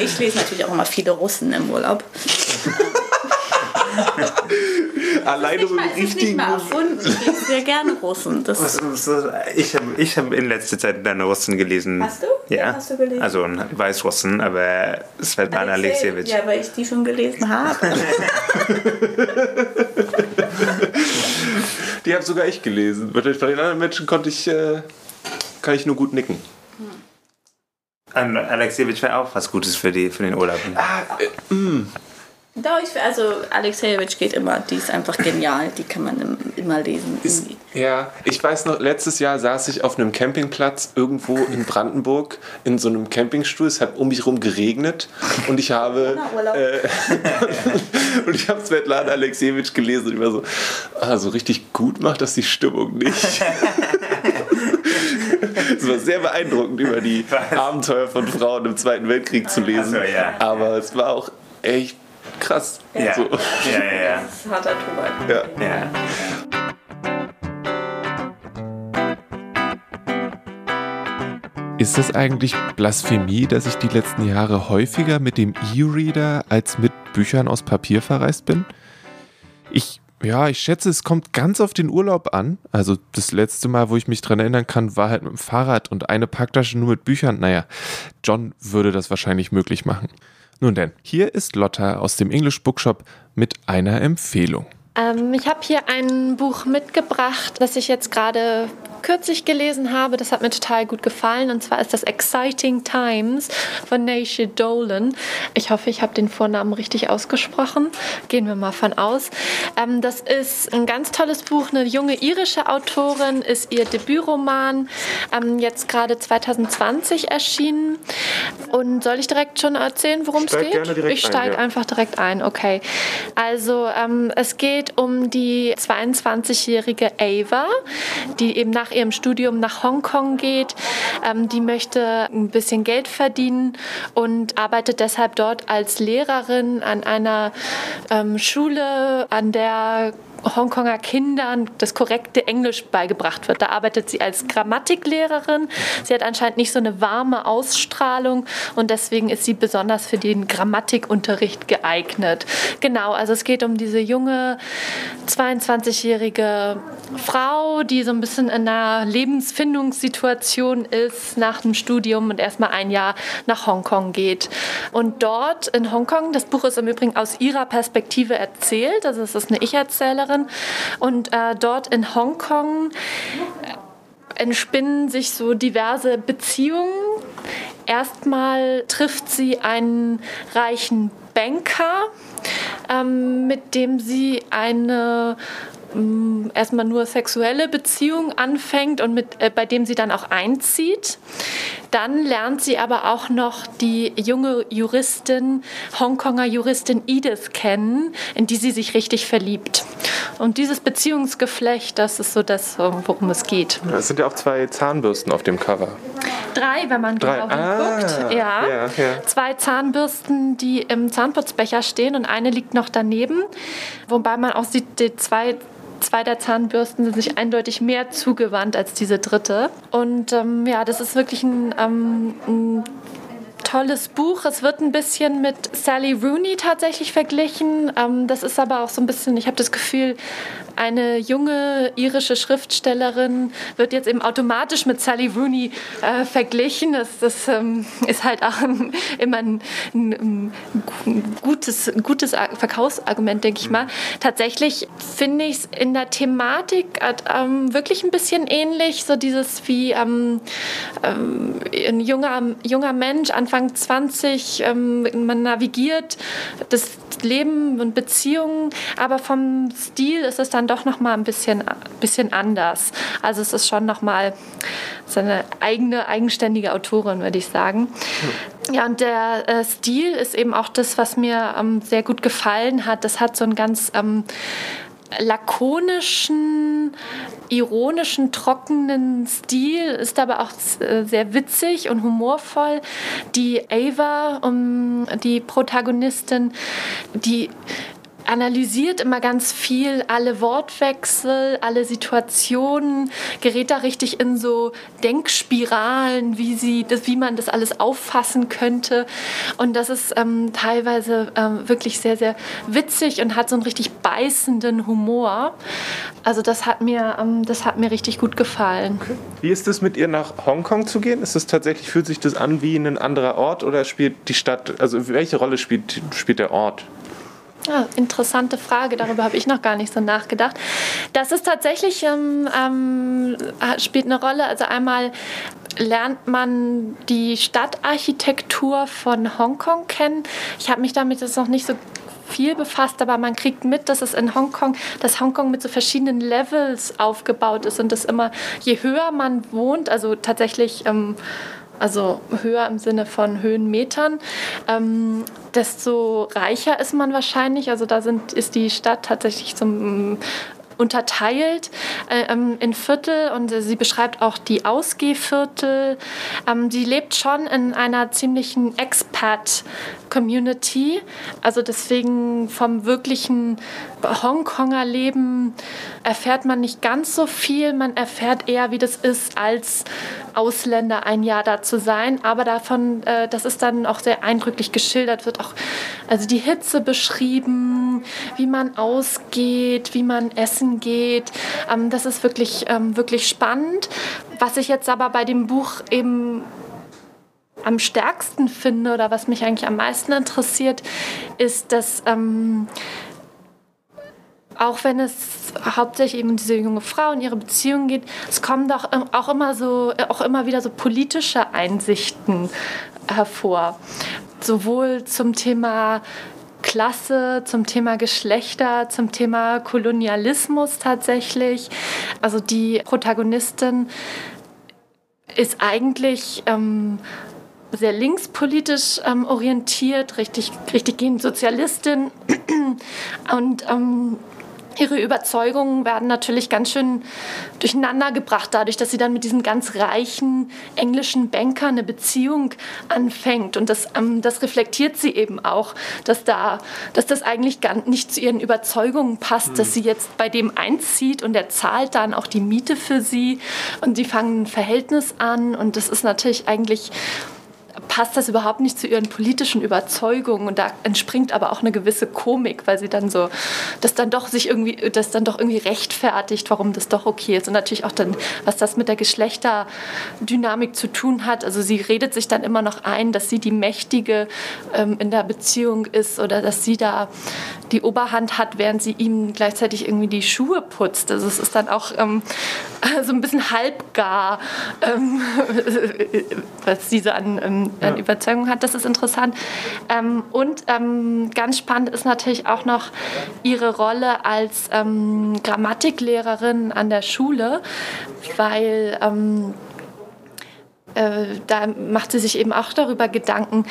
Speaker 4: ich lese natürlich auch immer viele Russen im Urlaub.
Speaker 2: Alleine mit richtigen. Nicht
Speaker 4: erfunden. Ich lese sehr gerne Russen. Das
Speaker 3: ich habe ich hab in letzter Zeit deine Russen gelesen.
Speaker 4: Hast du?
Speaker 3: Ja.
Speaker 4: Hast du gelesen?
Speaker 3: Also Weißrussen, aber Svetlana Alexievich.
Speaker 4: Ja, weil ich die schon gelesen habe.
Speaker 2: die habe sogar ich gelesen. Bei den anderen Menschen konnte ich, äh, kann ich nur gut nicken.
Speaker 3: Alexievich wäre auch was Gutes für, die, für den Urlaub.
Speaker 2: Ah, äh, mm.
Speaker 4: Doch, ich, also Alexejewitsch geht immer, die ist einfach genial, die kann man immer lesen.
Speaker 2: Ist, ja, ich weiß noch, letztes Jahr saß ich auf einem Campingplatz irgendwo in Brandenburg in so einem Campingstuhl, es hat um mich herum geregnet und ich habe äh, und ich habe Svetlana Alexejewitsch gelesen und ich war so, ah, so richtig gut macht das die Stimmung nicht. Es war sehr beeindruckend, über die Abenteuer von Frauen im Zweiten Weltkrieg zu lesen.
Speaker 3: So, ja.
Speaker 2: Aber es war auch echt krass.
Speaker 3: Ja, so. ja, ja, ja.
Speaker 4: Das ist harter Tobak.
Speaker 2: Ja. ja.
Speaker 5: Ist es eigentlich Blasphemie, dass ich die letzten Jahre häufiger mit dem E-Reader als mit Büchern aus Papier verreist bin? Ich, ja, ich schätze, es kommt ganz auf den Urlaub an. Also das letzte Mal, wo ich mich dran erinnern kann, war halt mit dem Fahrrad und eine Packtasche nur mit Büchern. Naja, John würde das wahrscheinlich möglich machen. Nun denn, hier ist Lotta aus dem English Bookshop mit einer Empfehlung.
Speaker 6: Ähm, ich habe hier ein Buch mitgebracht, das ich jetzt gerade kürzlich gelesen habe. Das hat mir total gut gefallen. Und zwar ist das Exciting Times von Naisha Dolan. Ich hoffe, ich habe den Vornamen richtig ausgesprochen. Gehen wir mal von aus. Ähm, das ist ein ganz tolles Buch. Eine junge irische Autorin ist ihr Debütroman ähm, jetzt gerade 2020 erschienen. Und soll ich direkt schon erzählen, worum es geht? ich steige ja. einfach direkt ein. Okay. Also ähm, es geht um die 22-jährige Ava, die eben nach nach ihrem Studium nach Hongkong geht. Ähm, die möchte ein bisschen Geld verdienen und arbeitet deshalb dort als Lehrerin an einer ähm, Schule, an der Hongkonger Kindern das korrekte Englisch beigebracht wird. Da arbeitet sie als Grammatiklehrerin. Sie hat anscheinend nicht so eine warme Ausstrahlung und deswegen ist sie besonders für den Grammatikunterricht geeignet. Genau, also es geht um diese junge 22-jährige Frau, die so ein bisschen in einer Lebensfindungssituation ist nach dem Studium und erstmal ein Jahr nach Hongkong geht. Und dort in Hongkong, das Buch ist im Übrigen aus ihrer Perspektive erzählt, also es ist eine Ich-Erzählerin, Schauspielerin. Und äh, dort in Hongkong äh, entspinnen sich so diverse Beziehungen. Erstmal trifft sie einen reichen Banker, ähm, mit dem sie eine ähm, erstmal nur sexuelle Beziehung anfängt und mit, äh, bei dem sie dann auch einzieht. Dann lernt sie aber auch noch die junge Juristin, Hongkonger Juristin Edith kennen, in die sie sich richtig verliebt. Und dieses Beziehungsgeflecht, das ist so das, worum es geht.
Speaker 5: Es sind ja auch zwei Zahnbürsten auf dem Cover.
Speaker 6: Drei, wenn man
Speaker 5: Drei.
Speaker 6: genau
Speaker 5: Ah,
Speaker 6: hinguckt. Ja.
Speaker 5: ja, ja.
Speaker 6: Zwei Zahnbürsten, die im Zahnputzbecher stehen und eine liegt noch daneben. Wobei man auch sieht, die zwei zwei der Zahnbürsten sind sich eindeutig mehr zugewandt als diese dritte. Und ähm, ja, das ist wirklich ein, ähm, ein tolles Buch. Es wird ein bisschen mit Sally Rooney tatsächlich verglichen. Ähm, das ist aber auch so ein bisschen, ich habe das Gefühl, eine junge irische Schriftstellerin wird jetzt eben automatisch mit Sally Rooney äh, verglichen. Das, das ähm, ist halt auch ein, immer ein, ein, ein, gutes, gutes Verkaufsargument, denke ich mal. Tatsächlich finde ich es in der Thematik ähm, wirklich ein bisschen ähnlich. So dieses wie ähm, ähm ein junger, junger Mensch, Anfang 20, ähm, man navigiert das Leben und Beziehungen, aber vom Stil ist es dann doch noch mal ein bisschen, bisschen anders. Also es ist schon noch mal seine eigene eigenständige Autorin, würde ich sagen. Ja, und der äh, Stil ist eben auch das, was mir ähm, sehr gut gefallen hat. Das hat so einen ganz ähm, lakonischen, ironischen, trockenen Stil, ist aber auch äh, sehr witzig und humorvoll. Die Ava, um, die Protagonistin, die analysiert immer ganz viel, alle Wortwechsel, alle Situationen, gerät da richtig in so Denkspiralen, wie, sie, das, wie man das alles auffassen könnte. Und das ist ähm, teilweise ähm, wirklich sehr, sehr witzig und hat so einen richtig beißenden Humor. Also das hat mir, ähm, das hat mir richtig gut gefallen. Okay.
Speaker 5: Wie ist es mit ihr nach Hongkong zu gehen? Ist es tatsächlich, fühlt sich das an wie ein anderer Ort oder spielt die Stadt, also welche Rolle spielt, spielt der Ort?
Speaker 6: Ja, interessante Frage, darüber habe ich noch gar nicht so nachgedacht. Das ist tatsächlich, ähm, ähm, spielt eine Rolle. Also einmal lernt man die Stadtarchitektur von Hongkong kennen. Ich habe mich damit jetzt noch nicht so viel befasst, aber man kriegt mit, dass es in Hongkong, dass Hongkong mit so verschiedenen Levels aufgebaut ist und dass immer, je höher man wohnt, also tatsächlich ähm, also höher im Sinne von Höhenmetern, ähm, desto reicher ist man wahrscheinlich. Also da sind, ist die Stadt tatsächlich zum unterteilt äh, ähm, in Viertel und äh, sie beschreibt auch die Ausgehviertel. Ähm, sie lebt schon in einer ziemlichen Expat-Community. Also deswegen vom wirklichen Hongkonger Leben erfährt man nicht ganz so viel. Man erfährt eher, wie das ist, als Ausländer ein Jahr da zu sein. Aber davon, äh, das ist dann auch sehr eindrücklich geschildert, wird auch also die Hitze beschrieben, wie man ausgeht, wie man essen geht. Ähm, das ist wirklich, ähm, wirklich spannend. Was ich jetzt aber bei dem Buch eben am stärksten finde oder was mich eigentlich am meisten interessiert, ist, dass ähm, auch wenn es hauptsächlich eben um diese junge Frau und ihre Beziehung geht, es kommen doch auch immer so, auch immer wieder so politische Einsichten hervor. Sowohl zum Thema Klasse, zum Thema Geschlechter, zum Thema Kolonialismus tatsächlich. Also die Protagonistin ist eigentlich ähm, sehr linkspolitisch ähm, orientiert, richtig, richtig gehend Sozialistin und ähm, ihre Überzeugungen werden natürlich ganz schön durcheinander gebracht, dadurch, dass sie dann mit diesem ganz reichen englischen Banker eine Beziehung anfängt. Und das, ähm, das reflektiert sie eben auch, dass, da, dass das eigentlich gar nicht zu ihren Überzeugungen passt, mhm. dass sie jetzt bei dem einzieht und er zahlt dann auch die Miete für sie und sie fangen ein Verhältnis an. Und das ist natürlich eigentlich passt das überhaupt nicht zu ihren politischen Überzeugungen und da entspringt aber auch eine gewisse Komik, weil sie dann so, das dann doch sich irgendwie, das dann doch irgendwie rechtfertigt, warum das doch okay ist und natürlich auch dann, was das mit der Geschlechterdynamik zu tun hat. Also sie redet sich dann immer noch ein, dass sie die Mächtige ähm, in der Beziehung ist oder dass sie da die Oberhand hat, während sie ihm gleichzeitig irgendwie die Schuhe putzt. Also es ist dann auch ähm, so ein bisschen halbgar, ähm, was so ja. Überzeugung hat. Das ist interessant. Ähm, und ähm, ganz spannend ist natürlich auch noch ihre Rolle als ähm, Grammatiklehrerin an der Schule, weil ähm, äh, da macht sie sich eben auch darüber Gedanken,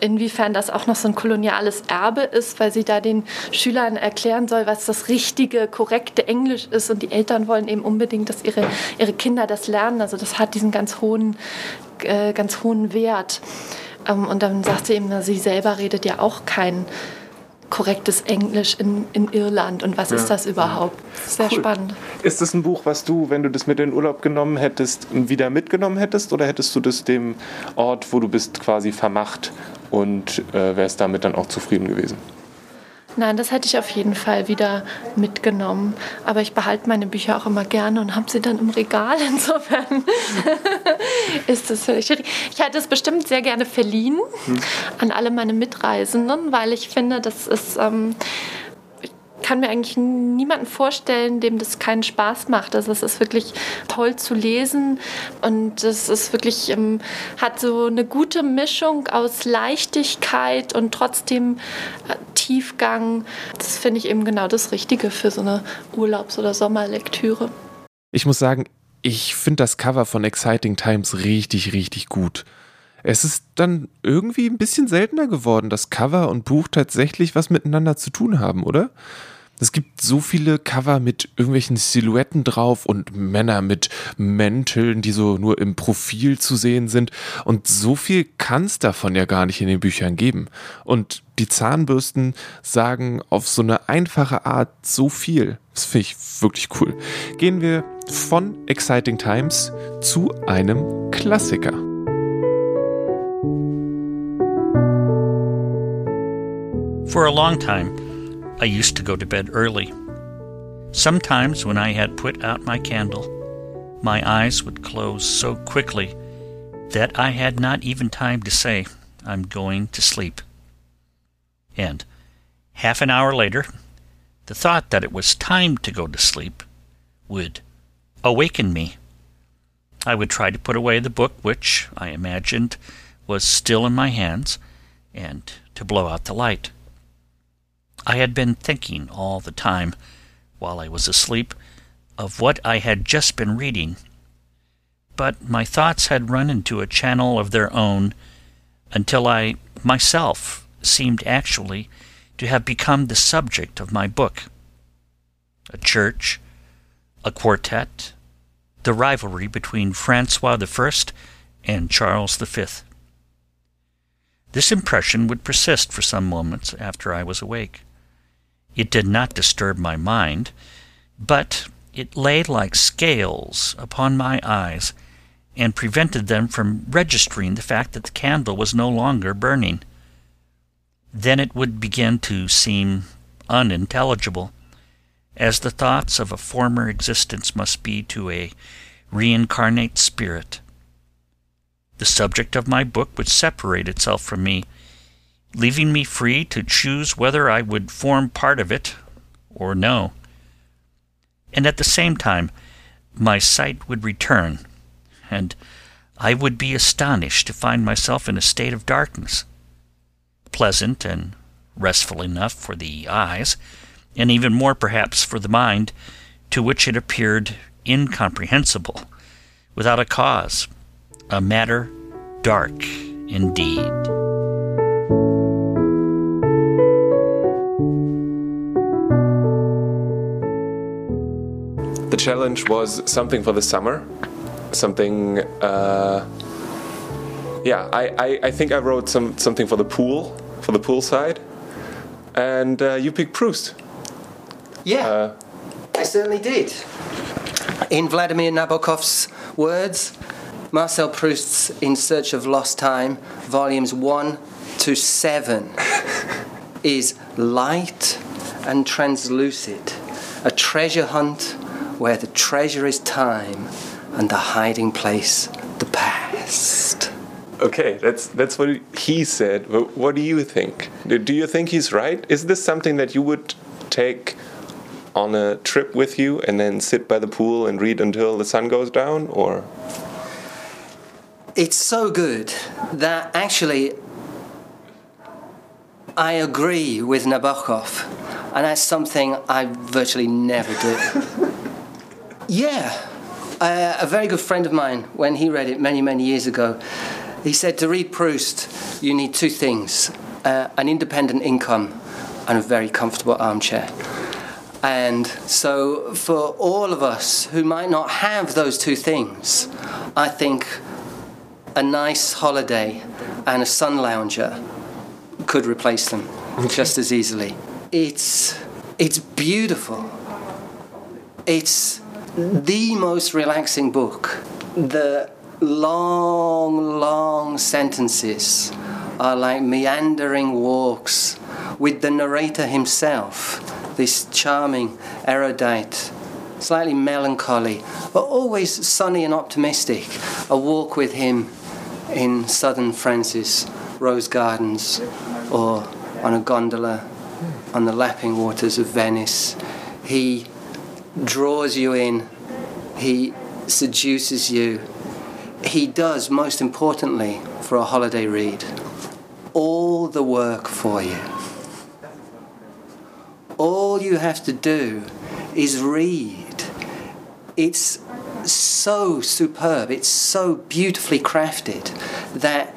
Speaker 6: inwiefern das auch noch so ein koloniales Erbe ist, weil sie da den Schülern erklären soll, was das richtige, korrekte Englisch ist. Und die Eltern wollen eben unbedingt, dass ihre, ihre Kinder das lernen. Also das hat diesen ganz hohen, äh, ganz hohen Wert. Ähm, und dann sagt sie eben, sie selber redet ja auch kein korrektes Englisch in, in Irland und was ja. ist das überhaupt? Sehr cool. spannend.
Speaker 5: Ist das ein Buch, was du, wenn du das mit in den Urlaub genommen hättest, wieder mitgenommen hättest oder hättest du das dem Ort, wo du bist, quasi vermacht und äh, wärst damit dann auch zufrieden gewesen?
Speaker 6: Nein, das hätte ich auf jeden Fall wieder mitgenommen. Aber ich behalte meine Bücher auch immer gerne und habe sie dann im Regal. Insofern ist das völlig schwierig. Ich hätte es bestimmt sehr gerne verliehen hm. an alle meine Mitreisenden, weil ich finde, das ist. Ähm, kann mir eigentlich niemanden vorstellen, dem das keinen Spaß macht. Also es ist wirklich toll zu lesen und es ist wirklich ähm, hat so eine gute Mischung aus Leichtigkeit und trotzdem äh, Tiefgang. Das finde ich eben genau das Richtige für so eine Urlaubs- oder Sommerlektüre.
Speaker 2: Ich muss sagen, ich finde das Cover von Exciting Times richtig, richtig gut. Es ist dann irgendwie ein bisschen seltener geworden, dass Cover und Buch tatsächlich was miteinander zu tun haben, oder? Es gibt so viele Cover mit irgendwelchen Silhouetten drauf und Männer mit Mänteln, die so nur im Profil zu sehen sind. Und so viel kann es davon ja gar nicht in den Büchern geben. Und die Zahnbürsten sagen auf so eine einfache Art so viel. Das finde ich wirklich cool. Gehen wir von Exciting Times zu einem Klassiker.
Speaker 7: For a long time, I used to go to bed early. Sometimes, when I had put out my candle, my eyes would close so quickly that I had not even time to say, I'm going to sleep. And half an hour later, the thought that it was time to go to sleep would awaken me. I would try to put away the book which, I imagined, was still in my hands, and to blow out the light. I had been thinking all the time, while I was asleep, of what I had just been reading, but my thoughts had run into a channel of their own until I myself seemed actually to have become the subject of my book. A church, a quartet, the rivalry between Francois I and Charles V. This impression would persist for some moments after I was awake. It did not disturb my mind, but it lay like scales upon my eyes, and prevented them from registering the fact that the candle was no longer burning. Then it would begin to seem unintelligible, as the thoughts of a former existence must be to a reincarnate spirit. The subject of my book would separate itself from me, leaving me free to choose whether I would form part of it or no. And at the same time, my sight would return, and I would be astonished to find myself in a state of darkness, pleasant and restful enough for the eyes, and even more perhaps for the mind, to which it appeared incomprehensible, without a cause, a matter dark indeed.
Speaker 5: Challenge was something for the summer, something. Uh, yeah, I, I, I, think I wrote some something for the pool, for the pool side, and uh, you picked Proust.
Speaker 8: Yeah, uh, I certainly did. In Vladimir Nabokov's words, Marcel Proust's In Search of Lost Time, volumes one to seven, is light and translucid, a treasure hunt where the treasure is time and the hiding place the past.
Speaker 5: Okay, that's that's what he said. What do you think? Do you think he's right? Is this something that you would take on a trip with you and then sit by the pool and read until the sun goes down, or?
Speaker 8: it's so good that actually I agree with Nabokov, and that's something I virtually never do. yeah, uh, a very good friend of mine, when he read it many, many years ago, he said to read Proust, you need two things uh, an independent income and a very comfortable armchair. And so, for all of us who might not have those two things, I think a nice holiday and a sun lounger could replace them just as easily. It's, it's beautiful. It's the most relaxing book. The long, long sentences are like meandering walks with the narrator himself, this charming, erudite, slightly melancholy, but always sunny and optimistic. A walk with him in southern France's rose gardens or on a gondola on the lapping waters of Venice. He draws you in, he seduces you. He does, most importantly, for a holiday read, all the work for you. All you have to do is read. It's so superb, it's so beautifully crafted that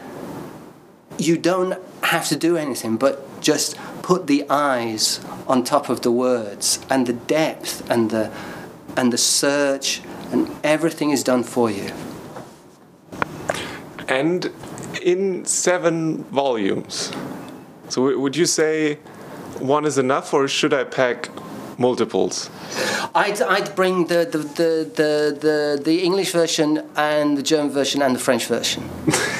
Speaker 8: you don't have to do anything but just put the eyes on top of the words and the depth and the and the search and everything is done for you
Speaker 2: and in seven volumes so would you say one is enough or should i pack multiples
Speaker 8: I'd, I'd bring the, the, the, the, the, the English version and the German version and the French version.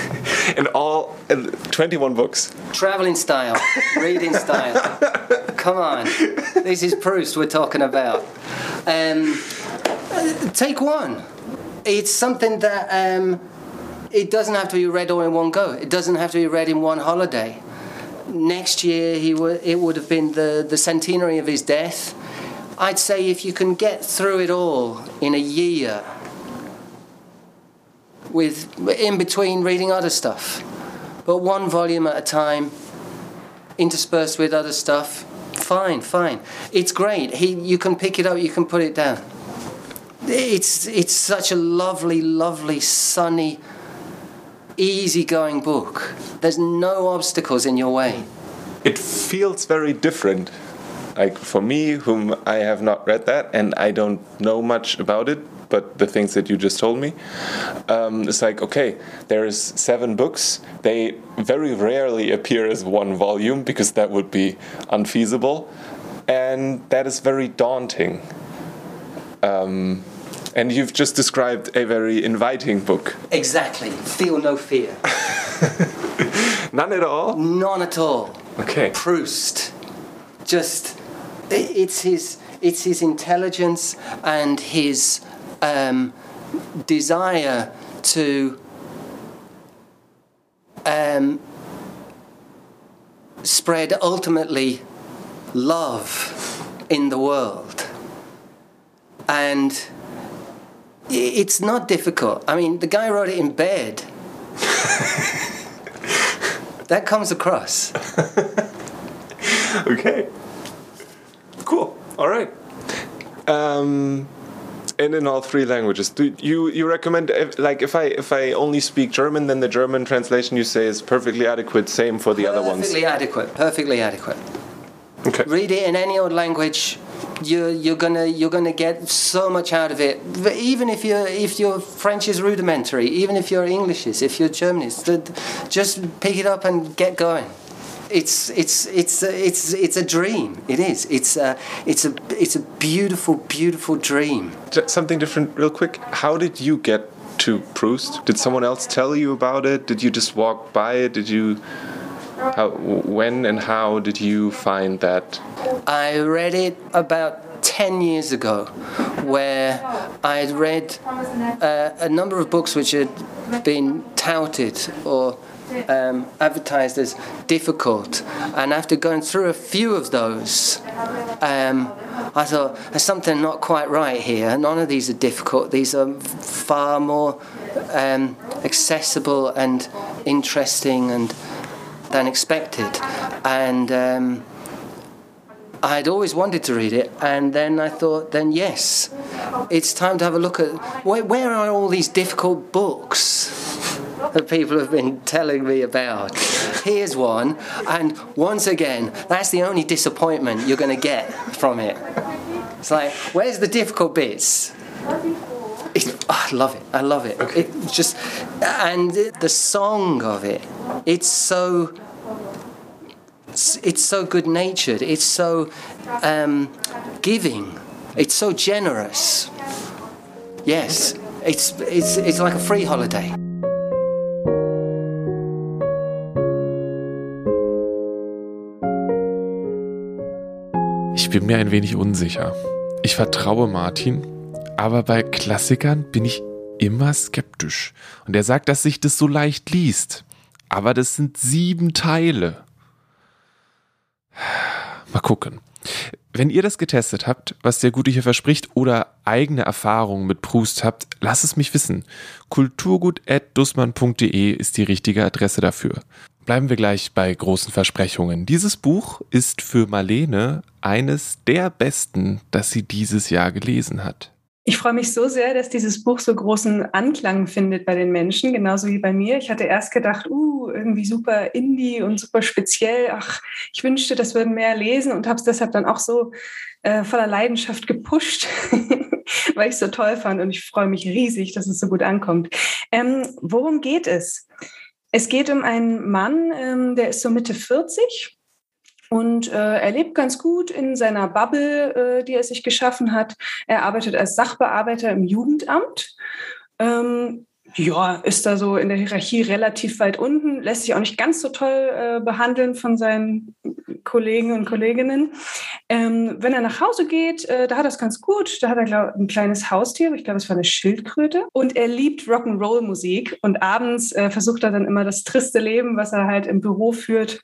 Speaker 2: and all 21 books.
Speaker 8: Traveling style, reading style. Come on. This is Proust we're talking about. Um, take one. It's something that um, it doesn't have to be read all in one go. It doesn't have to be read in one holiday. Next year, he w- it would have been the, the centenary of his death I'd say if you can get through it all in a year, with in between reading other stuff, but one volume at a time, interspersed with other stuff, fine, fine. It's great. He, you can pick it up, you can put it down. It's it's such a lovely, lovely, sunny, easygoing book. There's no obstacles in your way.
Speaker 2: It feels very different like for me, whom I have not read that and I don't know much about it, but the things that you just told me, um, it's like okay, there's seven books. They very rarely appear as one volume because that would be unfeasible, and that is very daunting. Um, and you've just described a very inviting book.
Speaker 8: Exactly. Feel no fear.
Speaker 2: None at all?
Speaker 8: None at all.
Speaker 2: Okay.
Speaker 8: Proust. Just it's his it's his intelligence and his um, desire to um, spread ultimately love in the world. And it's not difficult. I mean the guy wrote it in bed. That comes across.
Speaker 2: Okay. Cool. All right. Um, and in all three languages. Do you you recommend if, like if I if I only speak German, then the German translation you say is perfectly adequate. Same for the
Speaker 8: perfectly
Speaker 2: other ones.
Speaker 8: Perfectly adequate. Perfectly adequate.
Speaker 2: Okay.
Speaker 8: Read it in any old language. You're, you're gonna you're gonna get so much out of it. Even if your if your French is rudimentary, even if your English is, if your German is, just pick it up and get going it's it's it's it's it's a dream. It is. It's a it's a it's a beautiful beautiful dream.
Speaker 2: Something different, real quick. How did you get to Proust? Did someone else tell you about it? Did you just walk by it? Did you? How, when and how did you find that?
Speaker 8: I read it about 10 years ago, where I had read uh, a number of books which had been touted or um, advertised as difficult. And after going through a few of those, um, thought there's something not quite right here. None of these are difficult. These are far more um, accessible and interesting and than expected. And um, I'd always wanted to read it, and then I thought, then yes, it's time to have a look at where, where are all these difficult books that people have been telling me about. Here's one, and once again, that's the only disappointment you're going to get from it. It's like, where's the difficult bits? It, I love it. I love it. Okay. It just and the song of it. It's so it's, it's so good natured, it's so um, giving, it's so generous. Yes, it's, it's, it's like a free holiday.
Speaker 5: Ich bin mir ein wenig unsicher. Ich vertraue Martin, aber bei Klassikern bin ich immer skeptisch. Und er sagt, dass sich das so leicht liest. Aber das sind sieben Teile. Mal gucken. Wenn ihr das getestet habt, was der Gute hier verspricht oder eigene Erfahrungen mit Proust habt, lasst es mich wissen. kulturgut.dussmann.de ist die richtige Adresse dafür. Bleiben wir gleich bei großen Versprechungen. Dieses Buch ist für Marlene eines der besten, das sie dieses Jahr gelesen hat.
Speaker 1: Ich freue mich so sehr, dass dieses Buch so großen Anklang findet bei den Menschen, genauso wie bei mir. Ich hatte erst gedacht, uh, irgendwie super indie und super speziell. Ach, ich wünschte, das würden mehr lesen und habe es deshalb dann auch so äh, voller Leidenschaft gepusht, weil ich es so toll fand und ich freue mich riesig, dass es so gut ankommt. Ähm, worum geht es? Es geht um einen Mann, ähm, der ist so Mitte 40 und äh, er lebt ganz gut in seiner Bubble, äh, die er sich geschaffen hat. Er arbeitet als Sachbearbeiter im Jugendamt. Ähm, ja, ist da so in der Hierarchie relativ weit unten, lässt sich auch nicht ganz so toll äh, behandeln von seinen Kollegen und Kolleginnen. Ähm, wenn er nach Hause geht, äh, da hat er es ganz gut. Da hat er glaub, ein kleines Haustier, ich glaube, es war eine Schildkröte. Und er liebt Rock'n'Roll-Musik. Und abends äh, versucht er dann immer das triste Leben, was er halt im Büro führt,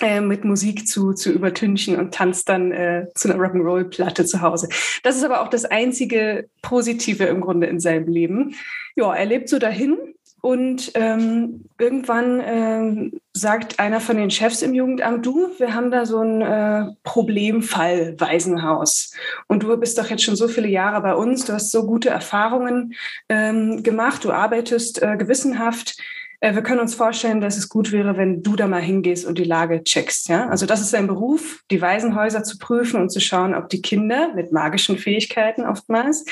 Speaker 1: äh, mit Musik zu, zu übertünchen und tanzt dann äh, zu einer Rock'n'Roll-Platte zu Hause. Das ist aber auch das einzige Positive im Grunde in seinem Leben. Ja, er lebt so dahin und ähm, irgendwann äh, sagt einer von den Chefs im Jugendamt, du, wir haben da so einen äh, Problemfall Waisenhaus. Und du bist doch jetzt schon so viele Jahre bei uns, du hast so gute Erfahrungen ähm, gemacht, du arbeitest äh, gewissenhaft äh, wir können uns vorstellen, dass es gut wäre, wenn du da mal hingehst und die Lage checkst. Ja? Also das ist sein Beruf, die Waisenhäuser zu prüfen und zu schauen, ob die Kinder mit magischen Fähigkeiten oftmals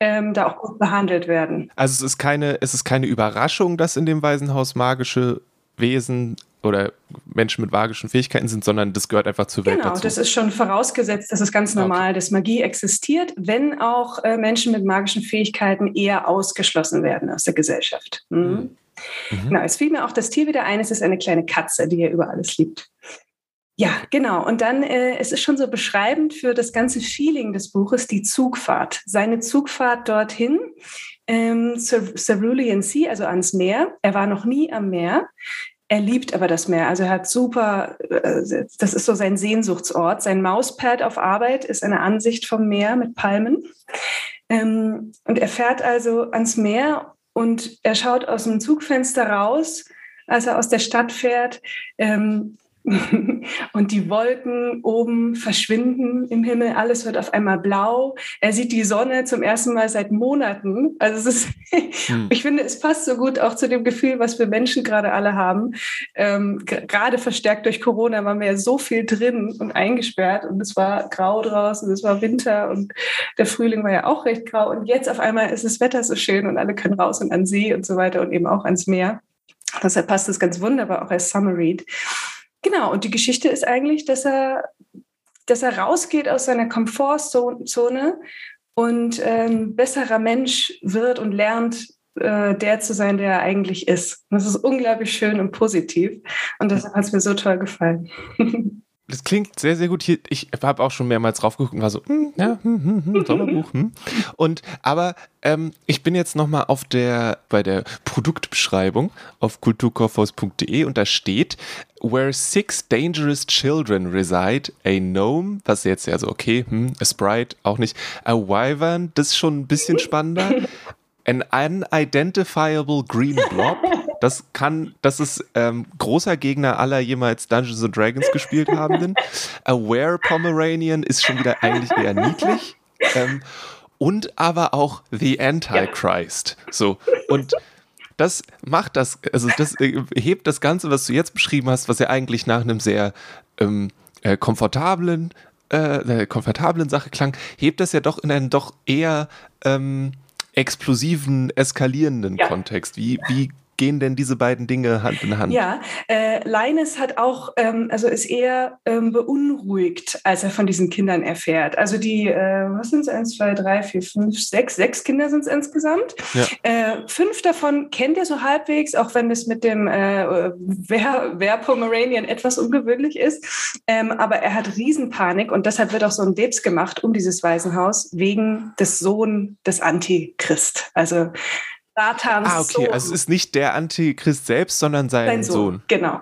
Speaker 1: ähm, da auch gut behandelt werden.
Speaker 5: Also es ist keine, es ist keine Überraschung, dass in dem Waisenhaus magische Wesen oder Menschen mit magischen Fähigkeiten sind, sondern das gehört einfach zur Welt
Speaker 1: genau,
Speaker 5: dazu.
Speaker 1: Genau, das ist schon vorausgesetzt, das ist ganz normal, okay. dass Magie existiert, wenn auch äh, Menschen mit magischen Fähigkeiten eher ausgeschlossen werden aus der Gesellschaft. Mhm. Mhm. Genau, es fiel mir auch das Tier wieder ein. Es ist eine kleine Katze, die er über alles liebt. Ja, genau. Und dann, äh, es ist schon so beschreibend für das ganze Feeling des Buches, die Zugfahrt. Seine Zugfahrt dorthin ähm, zur Cerulean Sea, also ans Meer. Er war noch nie am Meer. Er liebt aber das Meer. Also er hat super, äh, das ist so sein Sehnsuchtsort. Sein Mauspad auf Arbeit ist eine Ansicht vom Meer mit Palmen. Ähm, und er fährt also ans Meer und er schaut aus dem Zugfenster raus, als er aus der Stadt fährt. Ähm, und die Wolken oben verschwinden im Himmel, alles wird auf einmal blau. Er sieht die Sonne zum ersten Mal seit Monaten. Also es ist, hm. ich finde, es passt so gut auch zu dem Gefühl, was wir Menschen gerade alle haben. Ähm, gerade verstärkt durch Corona waren wir ja so viel drin und eingesperrt und es war grau draußen, es war Winter und der Frühling war ja auch recht grau und jetzt auf einmal ist das Wetter so schön und alle können raus und an See und so weiter und eben auch ans Meer. Deshalb passt es ganz wunderbar auch als Summer Read. Genau, und die Geschichte ist eigentlich, dass er, dass er rausgeht aus seiner Komfortzone und ähm, besserer Mensch wird und lernt, äh, der zu sein, der er eigentlich ist. Das ist unglaublich schön und positiv. Und deshalb hat es mir so toll gefallen.
Speaker 2: das klingt sehr, sehr gut. Hier, ich habe auch schon mehrmals drauf geguckt und war so, hm, ja, hm, hm, hm, Sommerbuch. Hm. Und aber ähm, ich bin jetzt nochmal auf der bei der Produktbeschreibung auf kulturkaufhaus.de und da steht, where six dangerous children reside, a gnome, was jetzt ja so okay, hm, a sprite auch nicht, a wyvern, das ist schon ein bisschen spannender. An unidentifiable green blob. Das kann, das ist ähm, großer Gegner aller jemals Dungeons and Dragons gespielt habenden. A Were Pomeranian ist schon wieder eigentlich eher niedlich. Ähm, und aber auch The Antichrist. So. Und das macht das, also das äh, hebt das Ganze, was du jetzt beschrieben hast, was ja eigentlich nach einem sehr ähm, äh, komfortablen, äh, komfortablen Sache klang, hebt das ja doch in einen doch eher ähm, explosiven, eskalierenden ja. Kontext. Wie, wie gehen denn diese beiden Dinge Hand in Hand?
Speaker 1: Ja, äh, Leines hat auch, ähm, also ist eher ähm, beunruhigt, als er von diesen Kindern erfährt. Also die, äh, was sind es, eins, zwei, drei, vier, fünf, sechs, sechs Kinder sind es insgesamt. Ja. Äh, fünf davon kennt er so halbwegs, auch wenn es mit dem äh, wer, wer Pomeranian etwas ungewöhnlich ist. Ähm, aber er hat Riesenpanik und deshalb wird auch so ein Debs gemacht um dieses Waisenhaus wegen des Sohn des Antichrist. Also
Speaker 2: Satans Ah, okay. Sohn. Also es ist nicht der Antichrist selbst, sondern sein, sein Sohn. Sohn.
Speaker 1: Genau.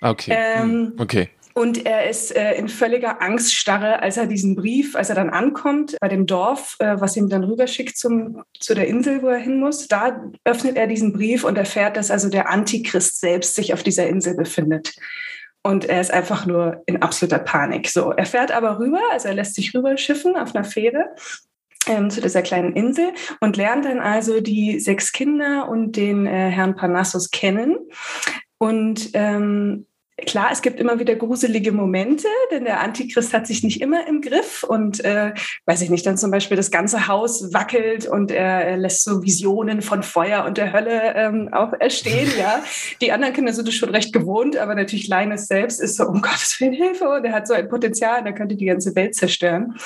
Speaker 2: Okay. Ähm, hm, okay.
Speaker 1: Und er ist äh, in völliger Angststarre, als er diesen Brief, als er dann ankommt bei dem Dorf, äh, was ihm dann rüberschickt zum, zu der Insel, wo er hin muss. Da öffnet er diesen Brief und erfährt, dass also der Antichrist selbst sich auf dieser Insel befindet. Und er ist einfach nur in absoluter Panik. So, er fährt aber rüber, also er lässt sich rüber schiffen auf einer Fähre ähm, zu dieser kleinen Insel und lernt dann also die sechs Kinder und den äh, Herrn Parnassus kennen. Und ähm, Klar, es gibt immer wieder gruselige Momente, denn der Antichrist hat sich nicht immer im Griff und äh, weiß ich nicht, dann zum Beispiel das ganze Haus wackelt und er, er lässt so Visionen von Feuer und der Hölle ähm, auch erstehen. Ja, die anderen Kinder sind es schon recht gewohnt, aber natürlich Linus selbst ist so um Gottes Willen Hilfe und er hat so ein Potenzial, der könnte die ganze Welt zerstören.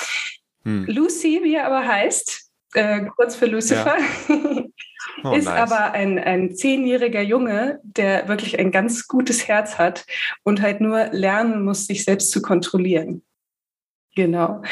Speaker 1: Hm. Lucy, wie er aber heißt, äh, kurz für Lucifer, ja. oh, ist nice. aber ein, ein zehnjähriger Junge, der wirklich ein ganz gutes Herz hat und halt nur lernen muss, sich selbst zu kontrollieren. Genau.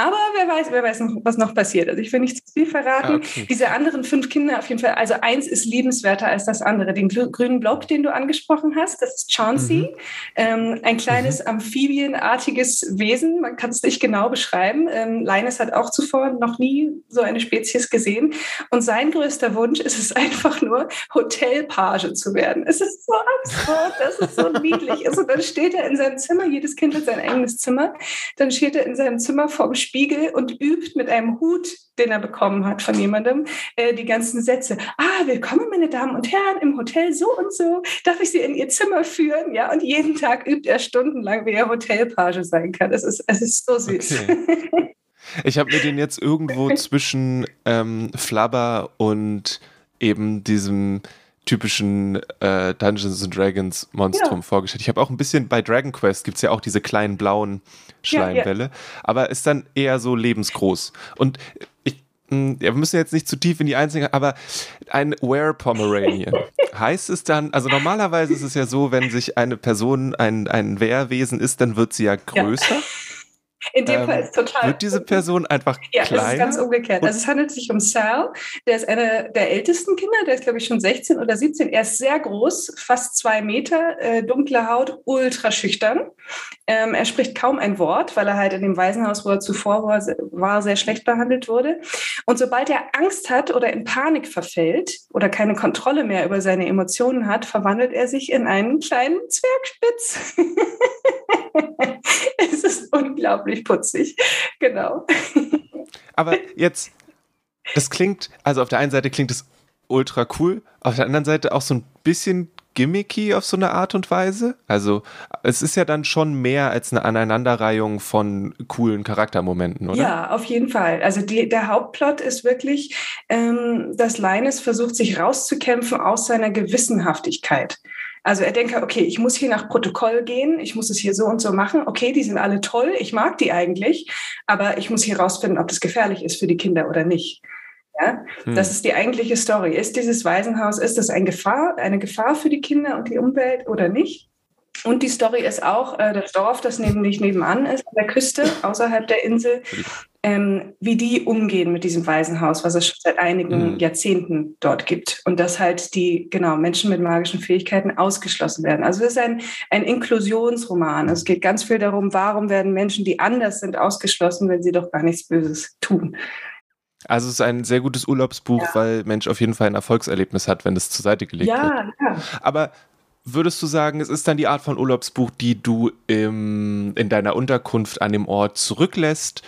Speaker 1: Aber wer weiß, wer weiß noch, was noch passiert. Also ich will nicht zu viel verraten. Okay. Diese anderen fünf Kinder auf jeden Fall, also eins ist liebenswerter als das andere. Den grünen Blob, den du angesprochen hast, das ist Chauncey. Mhm. Ähm, ein kleines mhm. amphibienartiges Wesen. Man kann es nicht genau beschreiben. Ähm, Linus hat auch zuvor noch nie so eine Spezies gesehen. Und sein größter Wunsch ist es einfach nur, Hotelpage zu werden. Es ist so absurd, das ist so niedlich. Also dann steht er in seinem Zimmer, jedes Kind hat sein eigenes Zimmer. Dann steht er in seinem Zimmer vorm Spiel Spiegel und übt mit einem Hut, den er bekommen hat von jemandem, äh, die ganzen Sätze. Ah, willkommen, meine Damen und Herren, im Hotel so und so. Darf ich Sie in Ihr Zimmer führen? Ja, und jeden Tag übt er stundenlang, wie er Hotelpage sein kann. Es ist, es ist so süß. Okay.
Speaker 2: Ich habe mir den jetzt irgendwo zwischen ähm, Flabber und eben diesem typischen äh, Dungeons and Dragons Monstrum ja. vorgestellt. Ich habe auch ein bisschen bei Dragon Quest gibt es ja auch diese kleinen blauen Schleimbälle, ja, ja. aber ist dann eher so lebensgroß. Und ich, mh, hm, wir müssen jetzt nicht zu tief in die Einzelnen, aber ein Were Pomeranian heißt es dann, also normalerweise ist es ja so, wenn sich eine Person ein, ein Wehrwesen ist, dann wird sie ja größer.
Speaker 1: In dem ähm, Fall ist total.
Speaker 2: Wird diese Person einfach
Speaker 1: ja,
Speaker 2: kleiner?
Speaker 1: Ja, es ist ganz umgekehrt. Also es handelt sich um Sal. Der ist einer der ältesten Kinder. Der ist, glaube ich, schon 16 oder 17. Er ist sehr groß, fast zwei Meter, äh, dunkle Haut, ultra schüchtern. Ähm, er spricht kaum ein Wort, weil er halt in dem Waisenhaus, wo er zuvor war, war, sehr schlecht behandelt wurde. Und sobald er Angst hat oder in Panik verfällt oder keine Kontrolle mehr über seine Emotionen hat, verwandelt er sich in einen kleinen Zwergspitz. es ist unglaublich putzig. Genau.
Speaker 2: Aber jetzt, das klingt, also auf der einen Seite klingt es ultra cool, auf der anderen Seite auch so ein bisschen gimmicky auf so eine Art und Weise. Also es ist ja dann schon mehr als eine Aneinanderreihung von coolen Charaktermomenten, oder?
Speaker 1: Ja, auf jeden Fall. Also die, der Hauptplot ist wirklich, ähm, dass Linus versucht, sich rauszukämpfen aus seiner Gewissenhaftigkeit. Also er denke, okay, ich muss hier nach Protokoll gehen, ich muss es hier so und so machen. Okay, die sind alle toll, ich mag die eigentlich, aber ich muss hier rausfinden, ob das gefährlich ist für die Kinder oder nicht. Ja, hm. das ist die eigentliche Story. Ist dieses Waisenhaus, ist das eine Gefahr, eine Gefahr für die Kinder und die Umwelt oder nicht? und die Story ist auch, äh, das Dorf, das nämlich nebenan ist, an der Küste, außerhalb der Insel, ähm, wie die umgehen mit diesem Waisenhaus, was es schon seit einigen mhm. Jahrzehnten dort gibt. Und dass halt die, genau, Menschen mit magischen Fähigkeiten ausgeschlossen werden. Also es ist ein, ein Inklusionsroman. Es geht ganz viel darum, warum werden Menschen, die anders sind, ausgeschlossen, wenn sie doch gar nichts Böses tun.
Speaker 2: Also es ist ein sehr gutes Urlaubsbuch, ja. weil Mensch auf jeden Fall ein Erfolgserlebnis hat, wenn es zur Seite gelegt ja, wird. Ja. Aber würdest du sagen, es ist dann die Art von Urlaubsbuch, die du im, in deiner Unterkunft an dem Ort zurücklässt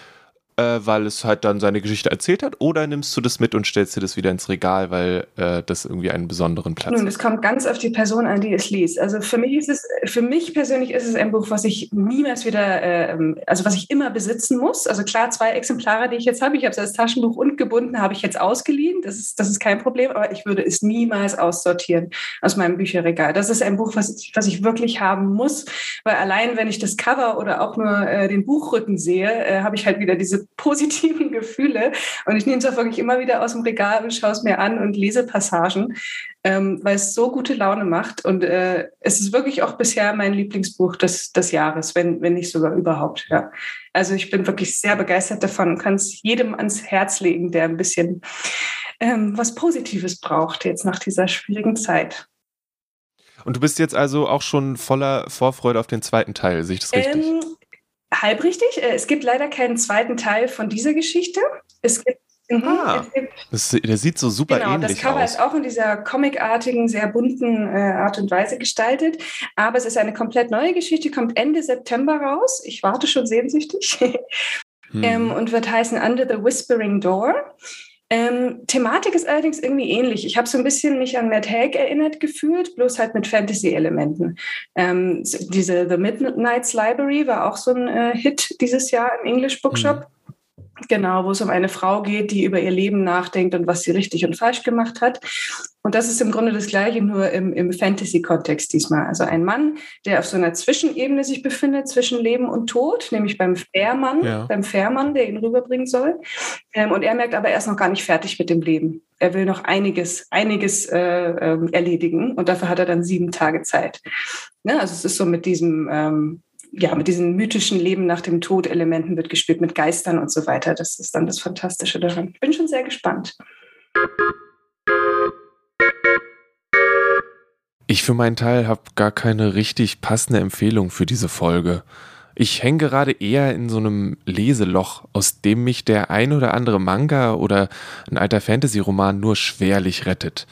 Speaker 2: äh, weil es halt dann seine Geschichte erzählt hat, oder nimmst du das mit und stellst dir das wieder ins Regal, weil äh, das irgendwie einen besonderen Platz
Speaker 1: Nun, es kommt ganz auf die Person an, die es liest. Also für mich ist es, für mich persönlich ist es ein Buch, was ich niemals wieder, äh, also was ich immer besitzen muss. Also klar, zwei Exemplare, die ich jetzt habe, ich habe es als Taschenbuch und gebunden, habe ich jetzt ausgeliehen. Das ist, das ist kein Problem, aber ich würde es niemals aussortieren aus meinem Bücherregal. Das ist ein Buch, was ich, was ich wirklich haben muss, weil allein wenn ich das Cover oder auch nur äh, den Buchrücken sehe, äh, habe ich halt wieder diese positiven Gefühle. Und ich nehme es auch wirklich immer wieder aus dem Regal und schaue es mir an und lese Passagen, ähm, weil es so gute Laune macht. Und äh, es ist wirklich auch bisher mein Lieblingsbuch des, des Jahres, wenn, wenn nicht sogar überhaupt. Ja. Also ich bin wirklich sehr begeistert davon und kann es jedem ans Herz legen, der ein bisschen ähm, was Positives braucht jetzt nach dieser schwierigen Zeit.
Speaker 2: Und du bist jetzt also auch schon voller Vorfreude auf den zweiten Teil, sehe ich das richtig? Ähm,
Speaker 1: halb richtig. Äh, es gibt leider keinen zweiten Teil von dieser Geschichte. Es gibt
Speaker 2: Mhm, ah, das, der sieht so super genau, ähnlich aus.
Speaker 1: Das Cover
Speaker 2: aus.
Speaker 1: ist auch in dieser comicartigen, sehr bunten äh, Art und Weise gestaltet. Aber es ist eine komplett neue Geschichte, kommt Ende September raus. Ich warte schon sehnsüchtig. hm. ähm, und wird heißen Under the Whispering Door. Ähm, Thematik ist allerdings irgendwie ähnlich. Ich habe so ein bisschen mich an Matt Haig erinnert gefühlt, bloß halt mit Fantasy-Elementen. Ähm, diese The Midnight's Library war auch so ein äh, Hit dieses Jahr im English Bookshop. Mhm. Genau, wo es um eine Frau geht, die über ihr Leben nachdenkt und was sie richtig und falsch gemacht hat. Und das ist im Grunde das Gleiche, nur im, im Fantasy-Kontext diesmal. Also ein Mann, der auf so einer Zwischenebene sich befindet, zwischen Leben und Tod, nämlich beim Fährmann, ja. beim Fährmann, der ihn rüberbringen soll. Ähm, und er merkt aber, er ist noch gar nicht fertig mit dem Leben. Er will noch einiges, einiges äh, äh, erledigen und dafür hat er dann sieben Tage Zeit. Ja, also es ist so mit diesem ähm, ja, mit diesen mythischen Leben nach dem Tod Elementen wird gespielt, mit Geistern und so weiter. Das ist dann das Fantastische daran. Ich bin schon sehr gespannt.
Speaker 2: Ich für meinen Teil habe gar keine richtig passende Empfehlung für diese Folge. Ich hänge gerade eher in so einem Leseloch, aus dem mich der ein oder andere Manga oder ein alter Fantasy-Roman nur schwerlich rettet.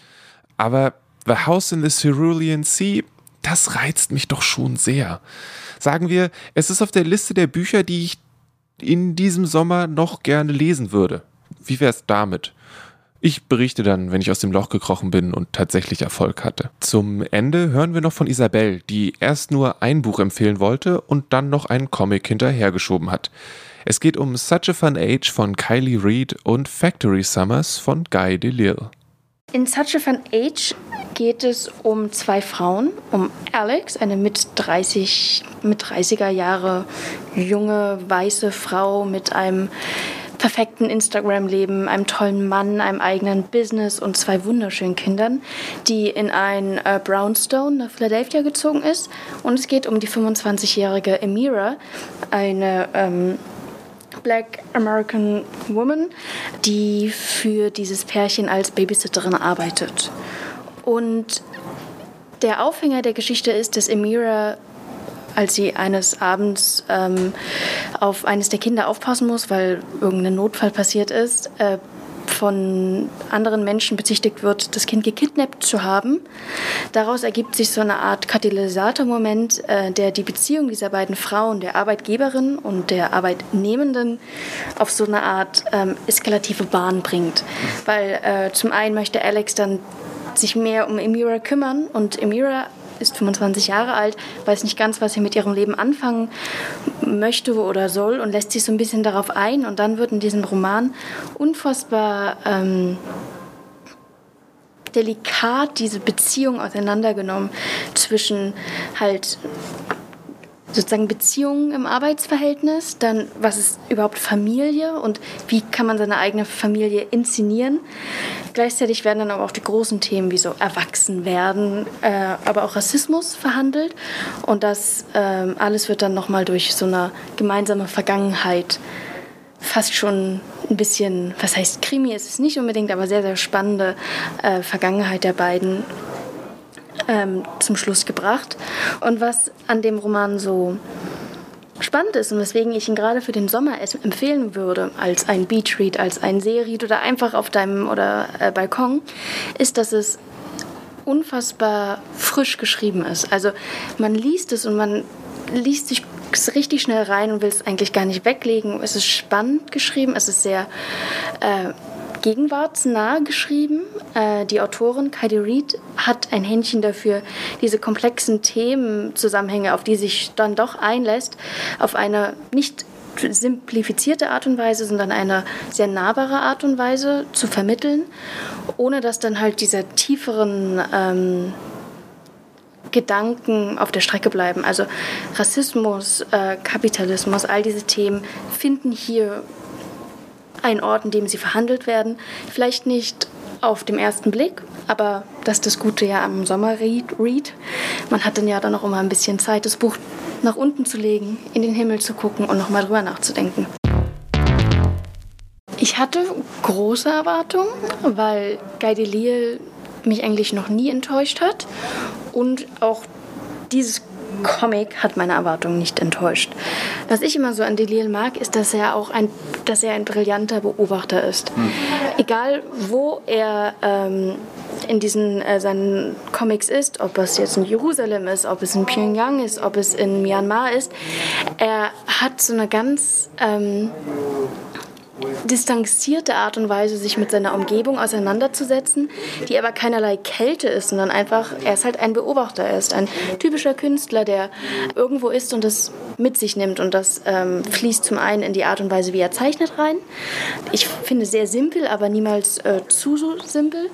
Speaker 2: Aber The House in the Cerulean Sea, das reizt mich doch schon sehr sagen wir, es ist auf der Liste der Bücher, die ich in diesem Sommer noch gerne lesen würde. Wie wäre es damit? Ich berichte dann, wenn ich aus dem Loch gekrochen bin und tatsächlich Erfolg hatte. Zum Ende hören wir noch von Isabel, die erst nur ein Buch empfehlen wollte und dann noch einen Comic hinterhergeschoben hat. Es geht um Such a Fun Age von Kylie Reed und Factory Summers von Guy Delisle.
Speaker 9: In Such a Fun Age geht es um zwei Frauen, um Alex, eine mit 30, mit 30er Jahre junge weiße Frau mit einem perfekten Instagram-Leben, einem tollen Mann, einem eigenen Business und zwei wunderschönen Kindern, die in ein äh, Brownstone nach Philadelphia gezogen ist. Und es geht um die 25-jährige Emira, eine ähm, Black American Woman, die für dieses Pärchen als Babysitterin arbeitet. Und der Aufhänger der Geschichte ist, dass Emira, als sie eines Abends ähm, auf eines der Kinder aufpassen muss, weil irgendein Notfall passiert ist, äh, von anderen Menschen bezichtigt wird, das Kind gekidnappt zu haben. Daraus ergibt sich so eine Art Katalysatormoment, äh, der die Beziehung dieser beiden Frauen, der Arbeitgeberin und der Arbeitnehmenden, auf so eine Art ähm, eskalative Bahn bringt. Weil äh, zum einen möchte Alex dann sich mehr um Emira kümmern und Emira ist 25 Jahre alt, weiß nicht ganz, was sie mit ihrem Leben anfangen möchte oder soll und lässt sich so ein bisschen darauf ein. Und dann wird in diesem Roman unfassbar ähm, delikat diese Beziehung auseinandergenommen zwischen halt sozusagen Beziehungen im Arbeitsverhältnis, dann was ist überhaupt Familie und wie kann man seine eigene Familie inszenieren. Gleichzeitig werden dann aber auch die großen Themen wie so Erwachsenwerden, äh, aber auch Rassismus verhandelt und das äh, alles wird dann nochmal durch so eine gemeinsame Vergangenheit fast schon ein bisschen, was heißt Krimi ist es nicht unbedingt, aber sehr, sehr spannende äh, Vergangenheit der beiden ähm, zum Schluss gebracht. Und was an dem Roman so spannend ist und weswegen ich ihn gerade für den Sommer empfehlen würde, als ein Beachread, als ein Seeread oder einfach auf deinem oder äh, Balkon, ist, dass es unfassbar frisch geschrieben ist. Also man liest es und man liest sich richtig schnell rein und will es eigentlich gar nicht weglegen. Es ist spannend geschrieben, es ist sehr äh, gegenwartsnah geschrieben. Äh, die Autorin Heidi Reid hat ein Händchen dafür, diese komplexen Themenzusammenhänge, auf die sich dann doch einlässt, auf eine nicht simplifizierte Art und Weise, sondern eine sehr nahbare Art und Weise zu vermitteln, ohne dass dann halt diese tieferen ähm, Gedanken auf der Strecke bleiben. Also Rassismus, äh, Kapitalismus, all diese Themen finden hier einen Ort, in dem sie verhandelt werden. Vielleicht nicht auf dem ersten Blick, aber das ist das Gute ja am Sommerread. Man hat dann ja dann auch immer ein bisschen Zeit, das Buch nach unten zu legen, in den Himmel zu gucken und nochmal drüber nachzudenken. Ich hatte große Erwartungen, weil Guy Delisle mich eigentlich noch nie enttäuscht hat und auch dieses Comic hat meine Erwartungen nicht enttäuscht. Was ich immer so an Delil mag, ist, dass er auch ein, dass er ein brillanter Beobachter ist. Hm. Egal, wo er ähm, in diesen äh, seinen Comics ist, ob es jetzt in Jerusalem ist, ob es in Pyongyang ist, ob es in Myanmar ist, er hat so eine ganz ähm, distanzierte Art und Weise, sich mit seiner Umgebung auseinanderzusetzen, die aber keinerlei Kälte ist, sondern einfach, er ist halt ein Beobachter, er ist ein typischer Künstler, der irgendwo ist und das mit sich nimmt und das ähm, fließt zum einen in die Art und Weise, wie er zeichnet rein. Ich finde sehr simpel, aber niemals äh, zu so simpel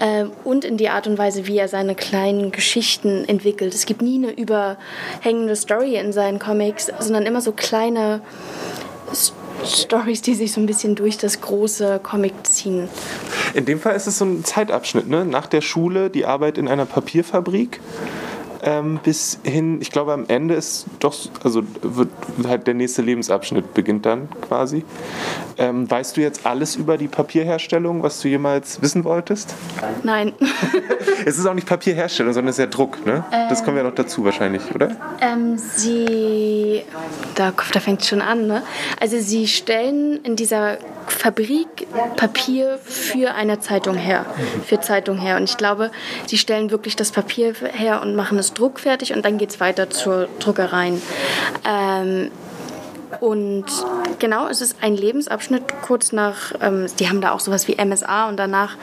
Speaker 9: äh, und in die Art und Weise, wie er seine kleinen Geschichten entwickelt. Es gibt nie eine überhängende Story in seinen Comics, sondern immer so kleine Stories, die sich so ein bisschen durch das große Comic ziehen.
Speaker 2: In dem Fall ist es so ein Zeitabschnitt, ne? Nach der Schule die Arbeit in einer Papierfabrik ähm, bis hin, ich glaube am Ende ist doch, also wird halt der nächste Lebensabschnitt beginnt dann quasi. Ähm, weißt du jetzt alles über die Papierherstellung, was du jemals wissen wolltest?
Speaker 9: Nein.
Speaker 2: es ist auch nicht Papierherstellung, sondern es ist ja Druck, ne? Ähm, das kommen wir noch dazu wahrscheinlich, oder?
Speaker 9: Ähm, sie, da, da fängt es schon an, ne? Also sie stellen in dieser Fabrik Papier für eine Zeitung her, für Zeitung her. Und ich glaube, sie stellen wirklich das Papier her und machen es druckfertig und dann geht es weiter zur Druckereien. Ähm, und genau, es ist ein Lebensabschnitt kurz nach, ähm, die haben da auch sowas wie MSA und danach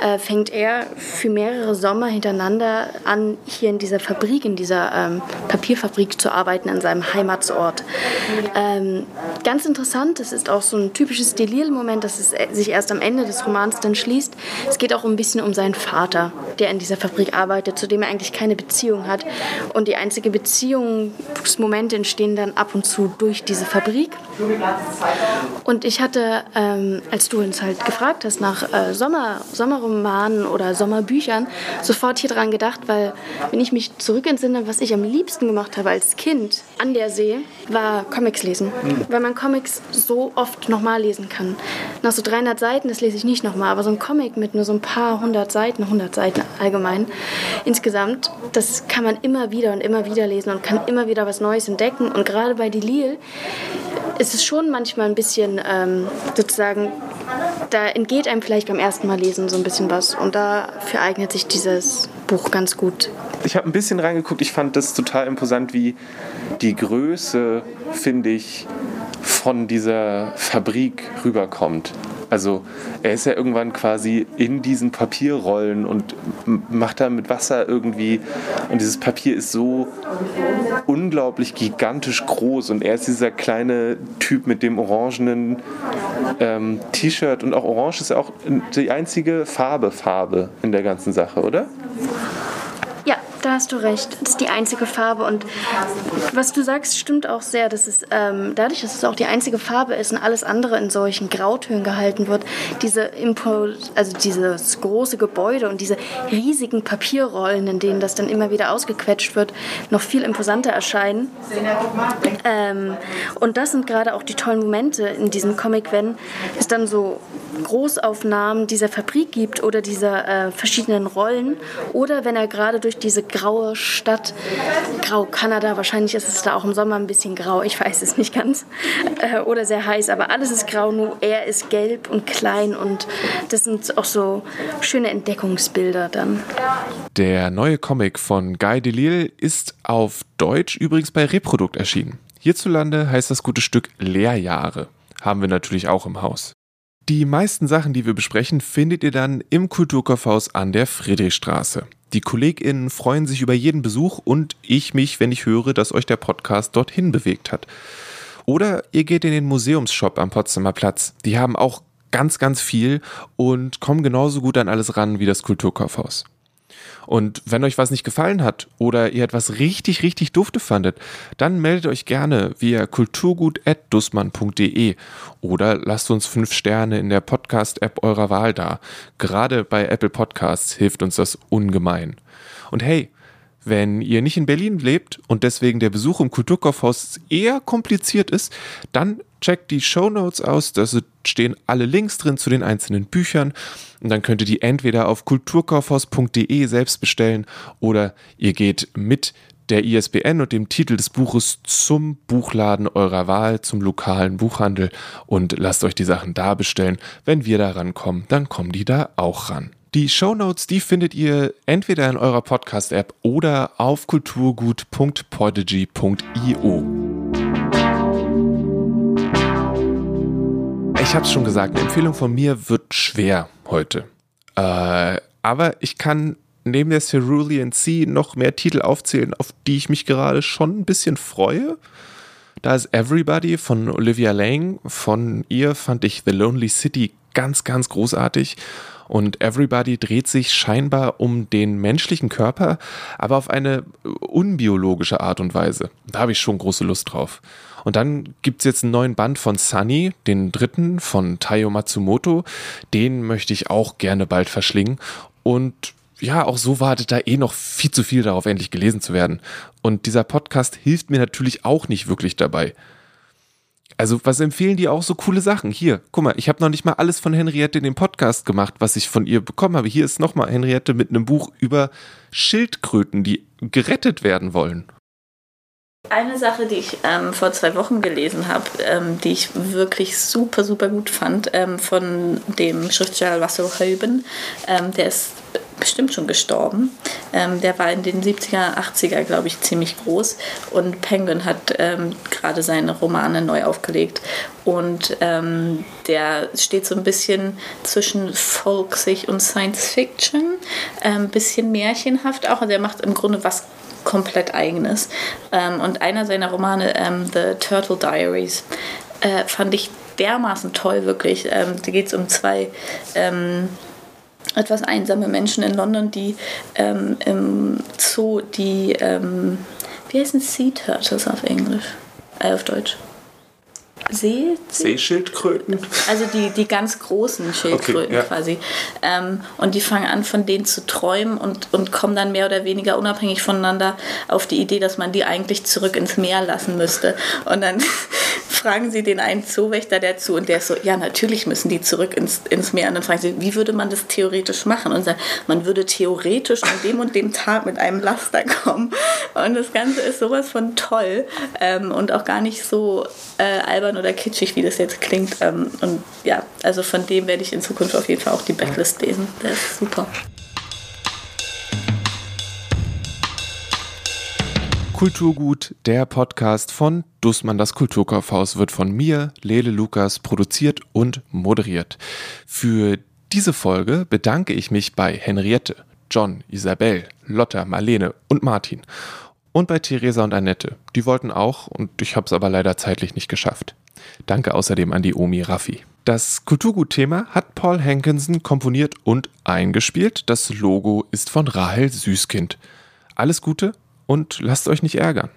Speaker 9: äh, fängt er für mehrere Sommer hintereinander an, hier in dieser Fabrik, in dieser ähm, Papierfabrik zu arbeiten, in seinem Heimatsort. Ähm, ganz interessant, es ist auch so ein typisches Delirium-Moment, dass es äh, sich erst am Ende des Romans dann schließt. Es geht auch ein bisschen um seinen Vater, der in dieser Fabrik arbeitet, zu dem er eigentlich keine Beziehung hat. Und die einzige Beziehungsmomente entstehen dann ab und zu durch diese diese Fabrik. Und ich hatte, ähm, als du uns halt gefragt hast nach äh, Sommer, Sommerromanen oder Sommerbüchern, sofort hier dran gedacht, weil wenn ich mich zurückentsinne, was ich am liebsten gemacht habe als Kind an der See, war Comics lesen. Mhm. Weil man Comics so oft nochmal lesen kann. Nach so 300 Seiten, das lese ich nicht nochmal, aber so ein Comic mit nur so ein paar hundert Seiten, 100 Seiten allgemein, insgesamt, das kann man immer wieder und immer wieder lesen und kann immer wieder was Neues entdecken. Und gerade bei Delil ist es schon manchmal ein bisschen ähm, sozusagen, da entgeht einem vielleicht beim ersten Mal lesen so ein bisschen was. Und dafür eignet sich dieses Buch ganz gut.
Speaker 2: Ich habe ein bisschen reingeguckt, ich fand das total imposant, wie die Größe, finde ich, von dieser Fabrik rüberkommt. Also er ist ja irgendwann quasi in diesen Papierrollen und macht da mit Wasser irgendwie. Und dieses Papier ist so unglaublich gigantisch groß. Und er ist dieser kleine Typ mit dem orangenen ähm, T-Shirt. Und auch Orange ist ja auch die einzige Farbe, Farbe in der ganzen Sache, oder?
Speaker 9: Da hast du recht. Das ist die einzige Farbe. Und was du sagst, stimmt auch sehr. Dass es, ähm, dadurch, dass es auch die einzige Farbe ist und alles andere in solchen Grautönen gehalten wird, diese Impo also dieses große Gebäude und diese riesigen Papierrollen, in denen das dann immer wieder ausgequetscht wird, noch viel imposanter erscheinen. Ähm, und das sind gerade auch die tollen Momente in diesem Comic, wenn es dann so Großaufnahmen dieser Fabrik gibt oder dieser äh, verschiedenen Rollen oder wenn er gerade durch diese graue Stadt, grau Kanada, wahrscheinlich ist es da auch im Sommer ein bisschen grau, ich weiß es nicht ganz, äh, oder sehr heiß, aber alles ist grau, nur er ist gelb und klein und das sind auch so schöne Entdeckungsbilder dann.
Speaker 2: Der neue Comic von Guy Delisle ist auf Deutsch übrigens bei Reprodukt erschienen. Hierzulande heißt das gute Stück Lehrjahre. Haben wir natürlich auch im Haus. Die meisten Sachen, die wir besprechen, findet ihr dann im Kulturkaufhaus an der Friedrichstraße. Die KollegInnen freuen sich über jeden Besuch und ich mich, wenn ich höre, dass euch der Podcast dorthin bewegt hat. Oder ihr geht in den Museumsshop am Potsdamer Platz. Die haben auch ganz, ganz viel und kommen genauso gut an alles ran wie das Kulturkaufhaus. Und wenn euch was nicht gefallen hat oder ihr etwas richtig, richtig dufte fandet, dann meldet euch gerne via kulturgut.dussmann.de oder lasst uns fünf Sterne in der Podcast-App eurer Wahl da. Gerade bei Apple Podcasts hilft uns das ungemein. Und hey, wenn ihr nicht in Berlin lebt und deswegen der Besuch im Kulturkaufhaus eher kompliziert ist, dann checkt die Show Notes aus, da stehen alle Links drin zu den einzelnen Büchern und dann könnt ihr die entweder auf kulturkaufhaus.de selbst bestellen oder ihr geht mit der ISBN und dem Titel des Buches zum Buchladen eurer Wahl, zum lokalen Buchhandel und lasst euch die Sachen da bestellen. Wenn wir da rankommen, dann kommen die da auch ran. Die Shownotes, die findet ihr entweder in eurer Podcast-App oder auf kulturgut.podigy.io. Ich habe es schon gesagt, eine Empfehlung von mir wird schwer heute. Äh, aber ich kann neben der Cerulean Sea noch mehr Titel aufzählen, auf die ich mich gerade schon ein bisschen freue. Da ist Everybody von Olivia Lang. Von ihr fand ich The Lonely City ganz, ganz großartig. Und Everybody dreht sich scheinbar um den menschlichen Körper, aber auf eine unbiologische Art und Weise. Da habe ich schon große Lust drauf. Und dann gibt es jetzt einen neuen Band von Sunny, den dritten von Taiyo Matsumoto. Den möchte ich auch gerne bald verschlingen. Und ja, auch so wartet da eh noch viel zu viel darauf, endlich gelesen zu werden. Und dieser Podcast hilft mir natürlich auch nicht wirklich dabei. Also, was empfehlen die auch so coole Sachen? Hier, guck mal, ich habe noch nicht mal alles von Henriette in dem Podcast gemacht, was ich von ihr bekommen habe. Hier ist nochmal Henriette mit einem Buch über Schildkröten, die gerettet werden wollen.
Speaker 4: Eine Sache, die ich ähm, vor zwei Wochen gelesen habe, ähm, die ich wirklich super, super gut fand, ähm, von dem Schriftsteller Russell Hoban, ähm, der ist bestimmt schon gestorben. Ähm, der war in den 70er, 80er, glaube ich, ziemlich groß und Penguin hat ähm, gerade seine Romane neu aufgelegt und der steht so ein bisschen zwischen folksig und Science Fiction, ein bisschen märchenhaft auch. Also er macht im Grunde was komplett eigenes. Ähm, und einer seiner Romane, ähm, The Turtle Diaries, äh, fand ich dermaßen toll, wirklich. Ähm, da geht es um zwei ähm, etwas einsame Menschen in London, die ähm, im Zoo die, ähm, wie heißen Sea Turtles auf Englisch? Äh, auf Deutsch. See
Speaker 2: Seeschildkröten.
Speaker 4: Also die, die ganz großen Schildkröten okay, ja. quasi. Ähm, und die fangen an, von denen zu träumen und, und kommen dann mehr oder weniger unabhängig voneinander auf die Idee, dass man die eigentlich zurück ins Meer lassen müsste. Und dann fragen sie den einen Zoowächter dazu und der ist so, ja, natürlich müssen die zurück ins, ins Meer. Und dann fragen sie, wie würde man das theoretisch machen? Und sagt, man würde theoretisch an dem und dem Tag mit einem Laster kommen. Und das Ganze ist sowas von toll ähm, und auch gar nicht so äh, albern oder kitschig, wie das jetzt klingt. Ähm, und ja, also von dem werde ich in Zukunft auf jeden Fall auch die Backlist lesen. Der ist super.
Speaker 2: Kulturgut, der Podcast von Dussmann das Kulturkaufhaus, wird von mir, Lele Lukas, produziert und moderiert. Für diese Folge bedanke ich mich bei Henriette, John, Isabel, Lotta, Marlene und Martin. Und bei Theresa und Annette. Die wollten auch und ich habe es aber leider zeitlich nicht geschafft. Danke außerdem an die Omi Raffi. Das Kulturgut-Thema hat Paul Hankinson komponiert und eingespielt. Das Logo ist von Rahel Süßkind. Alles Gute und lasst euch nicht ärgern.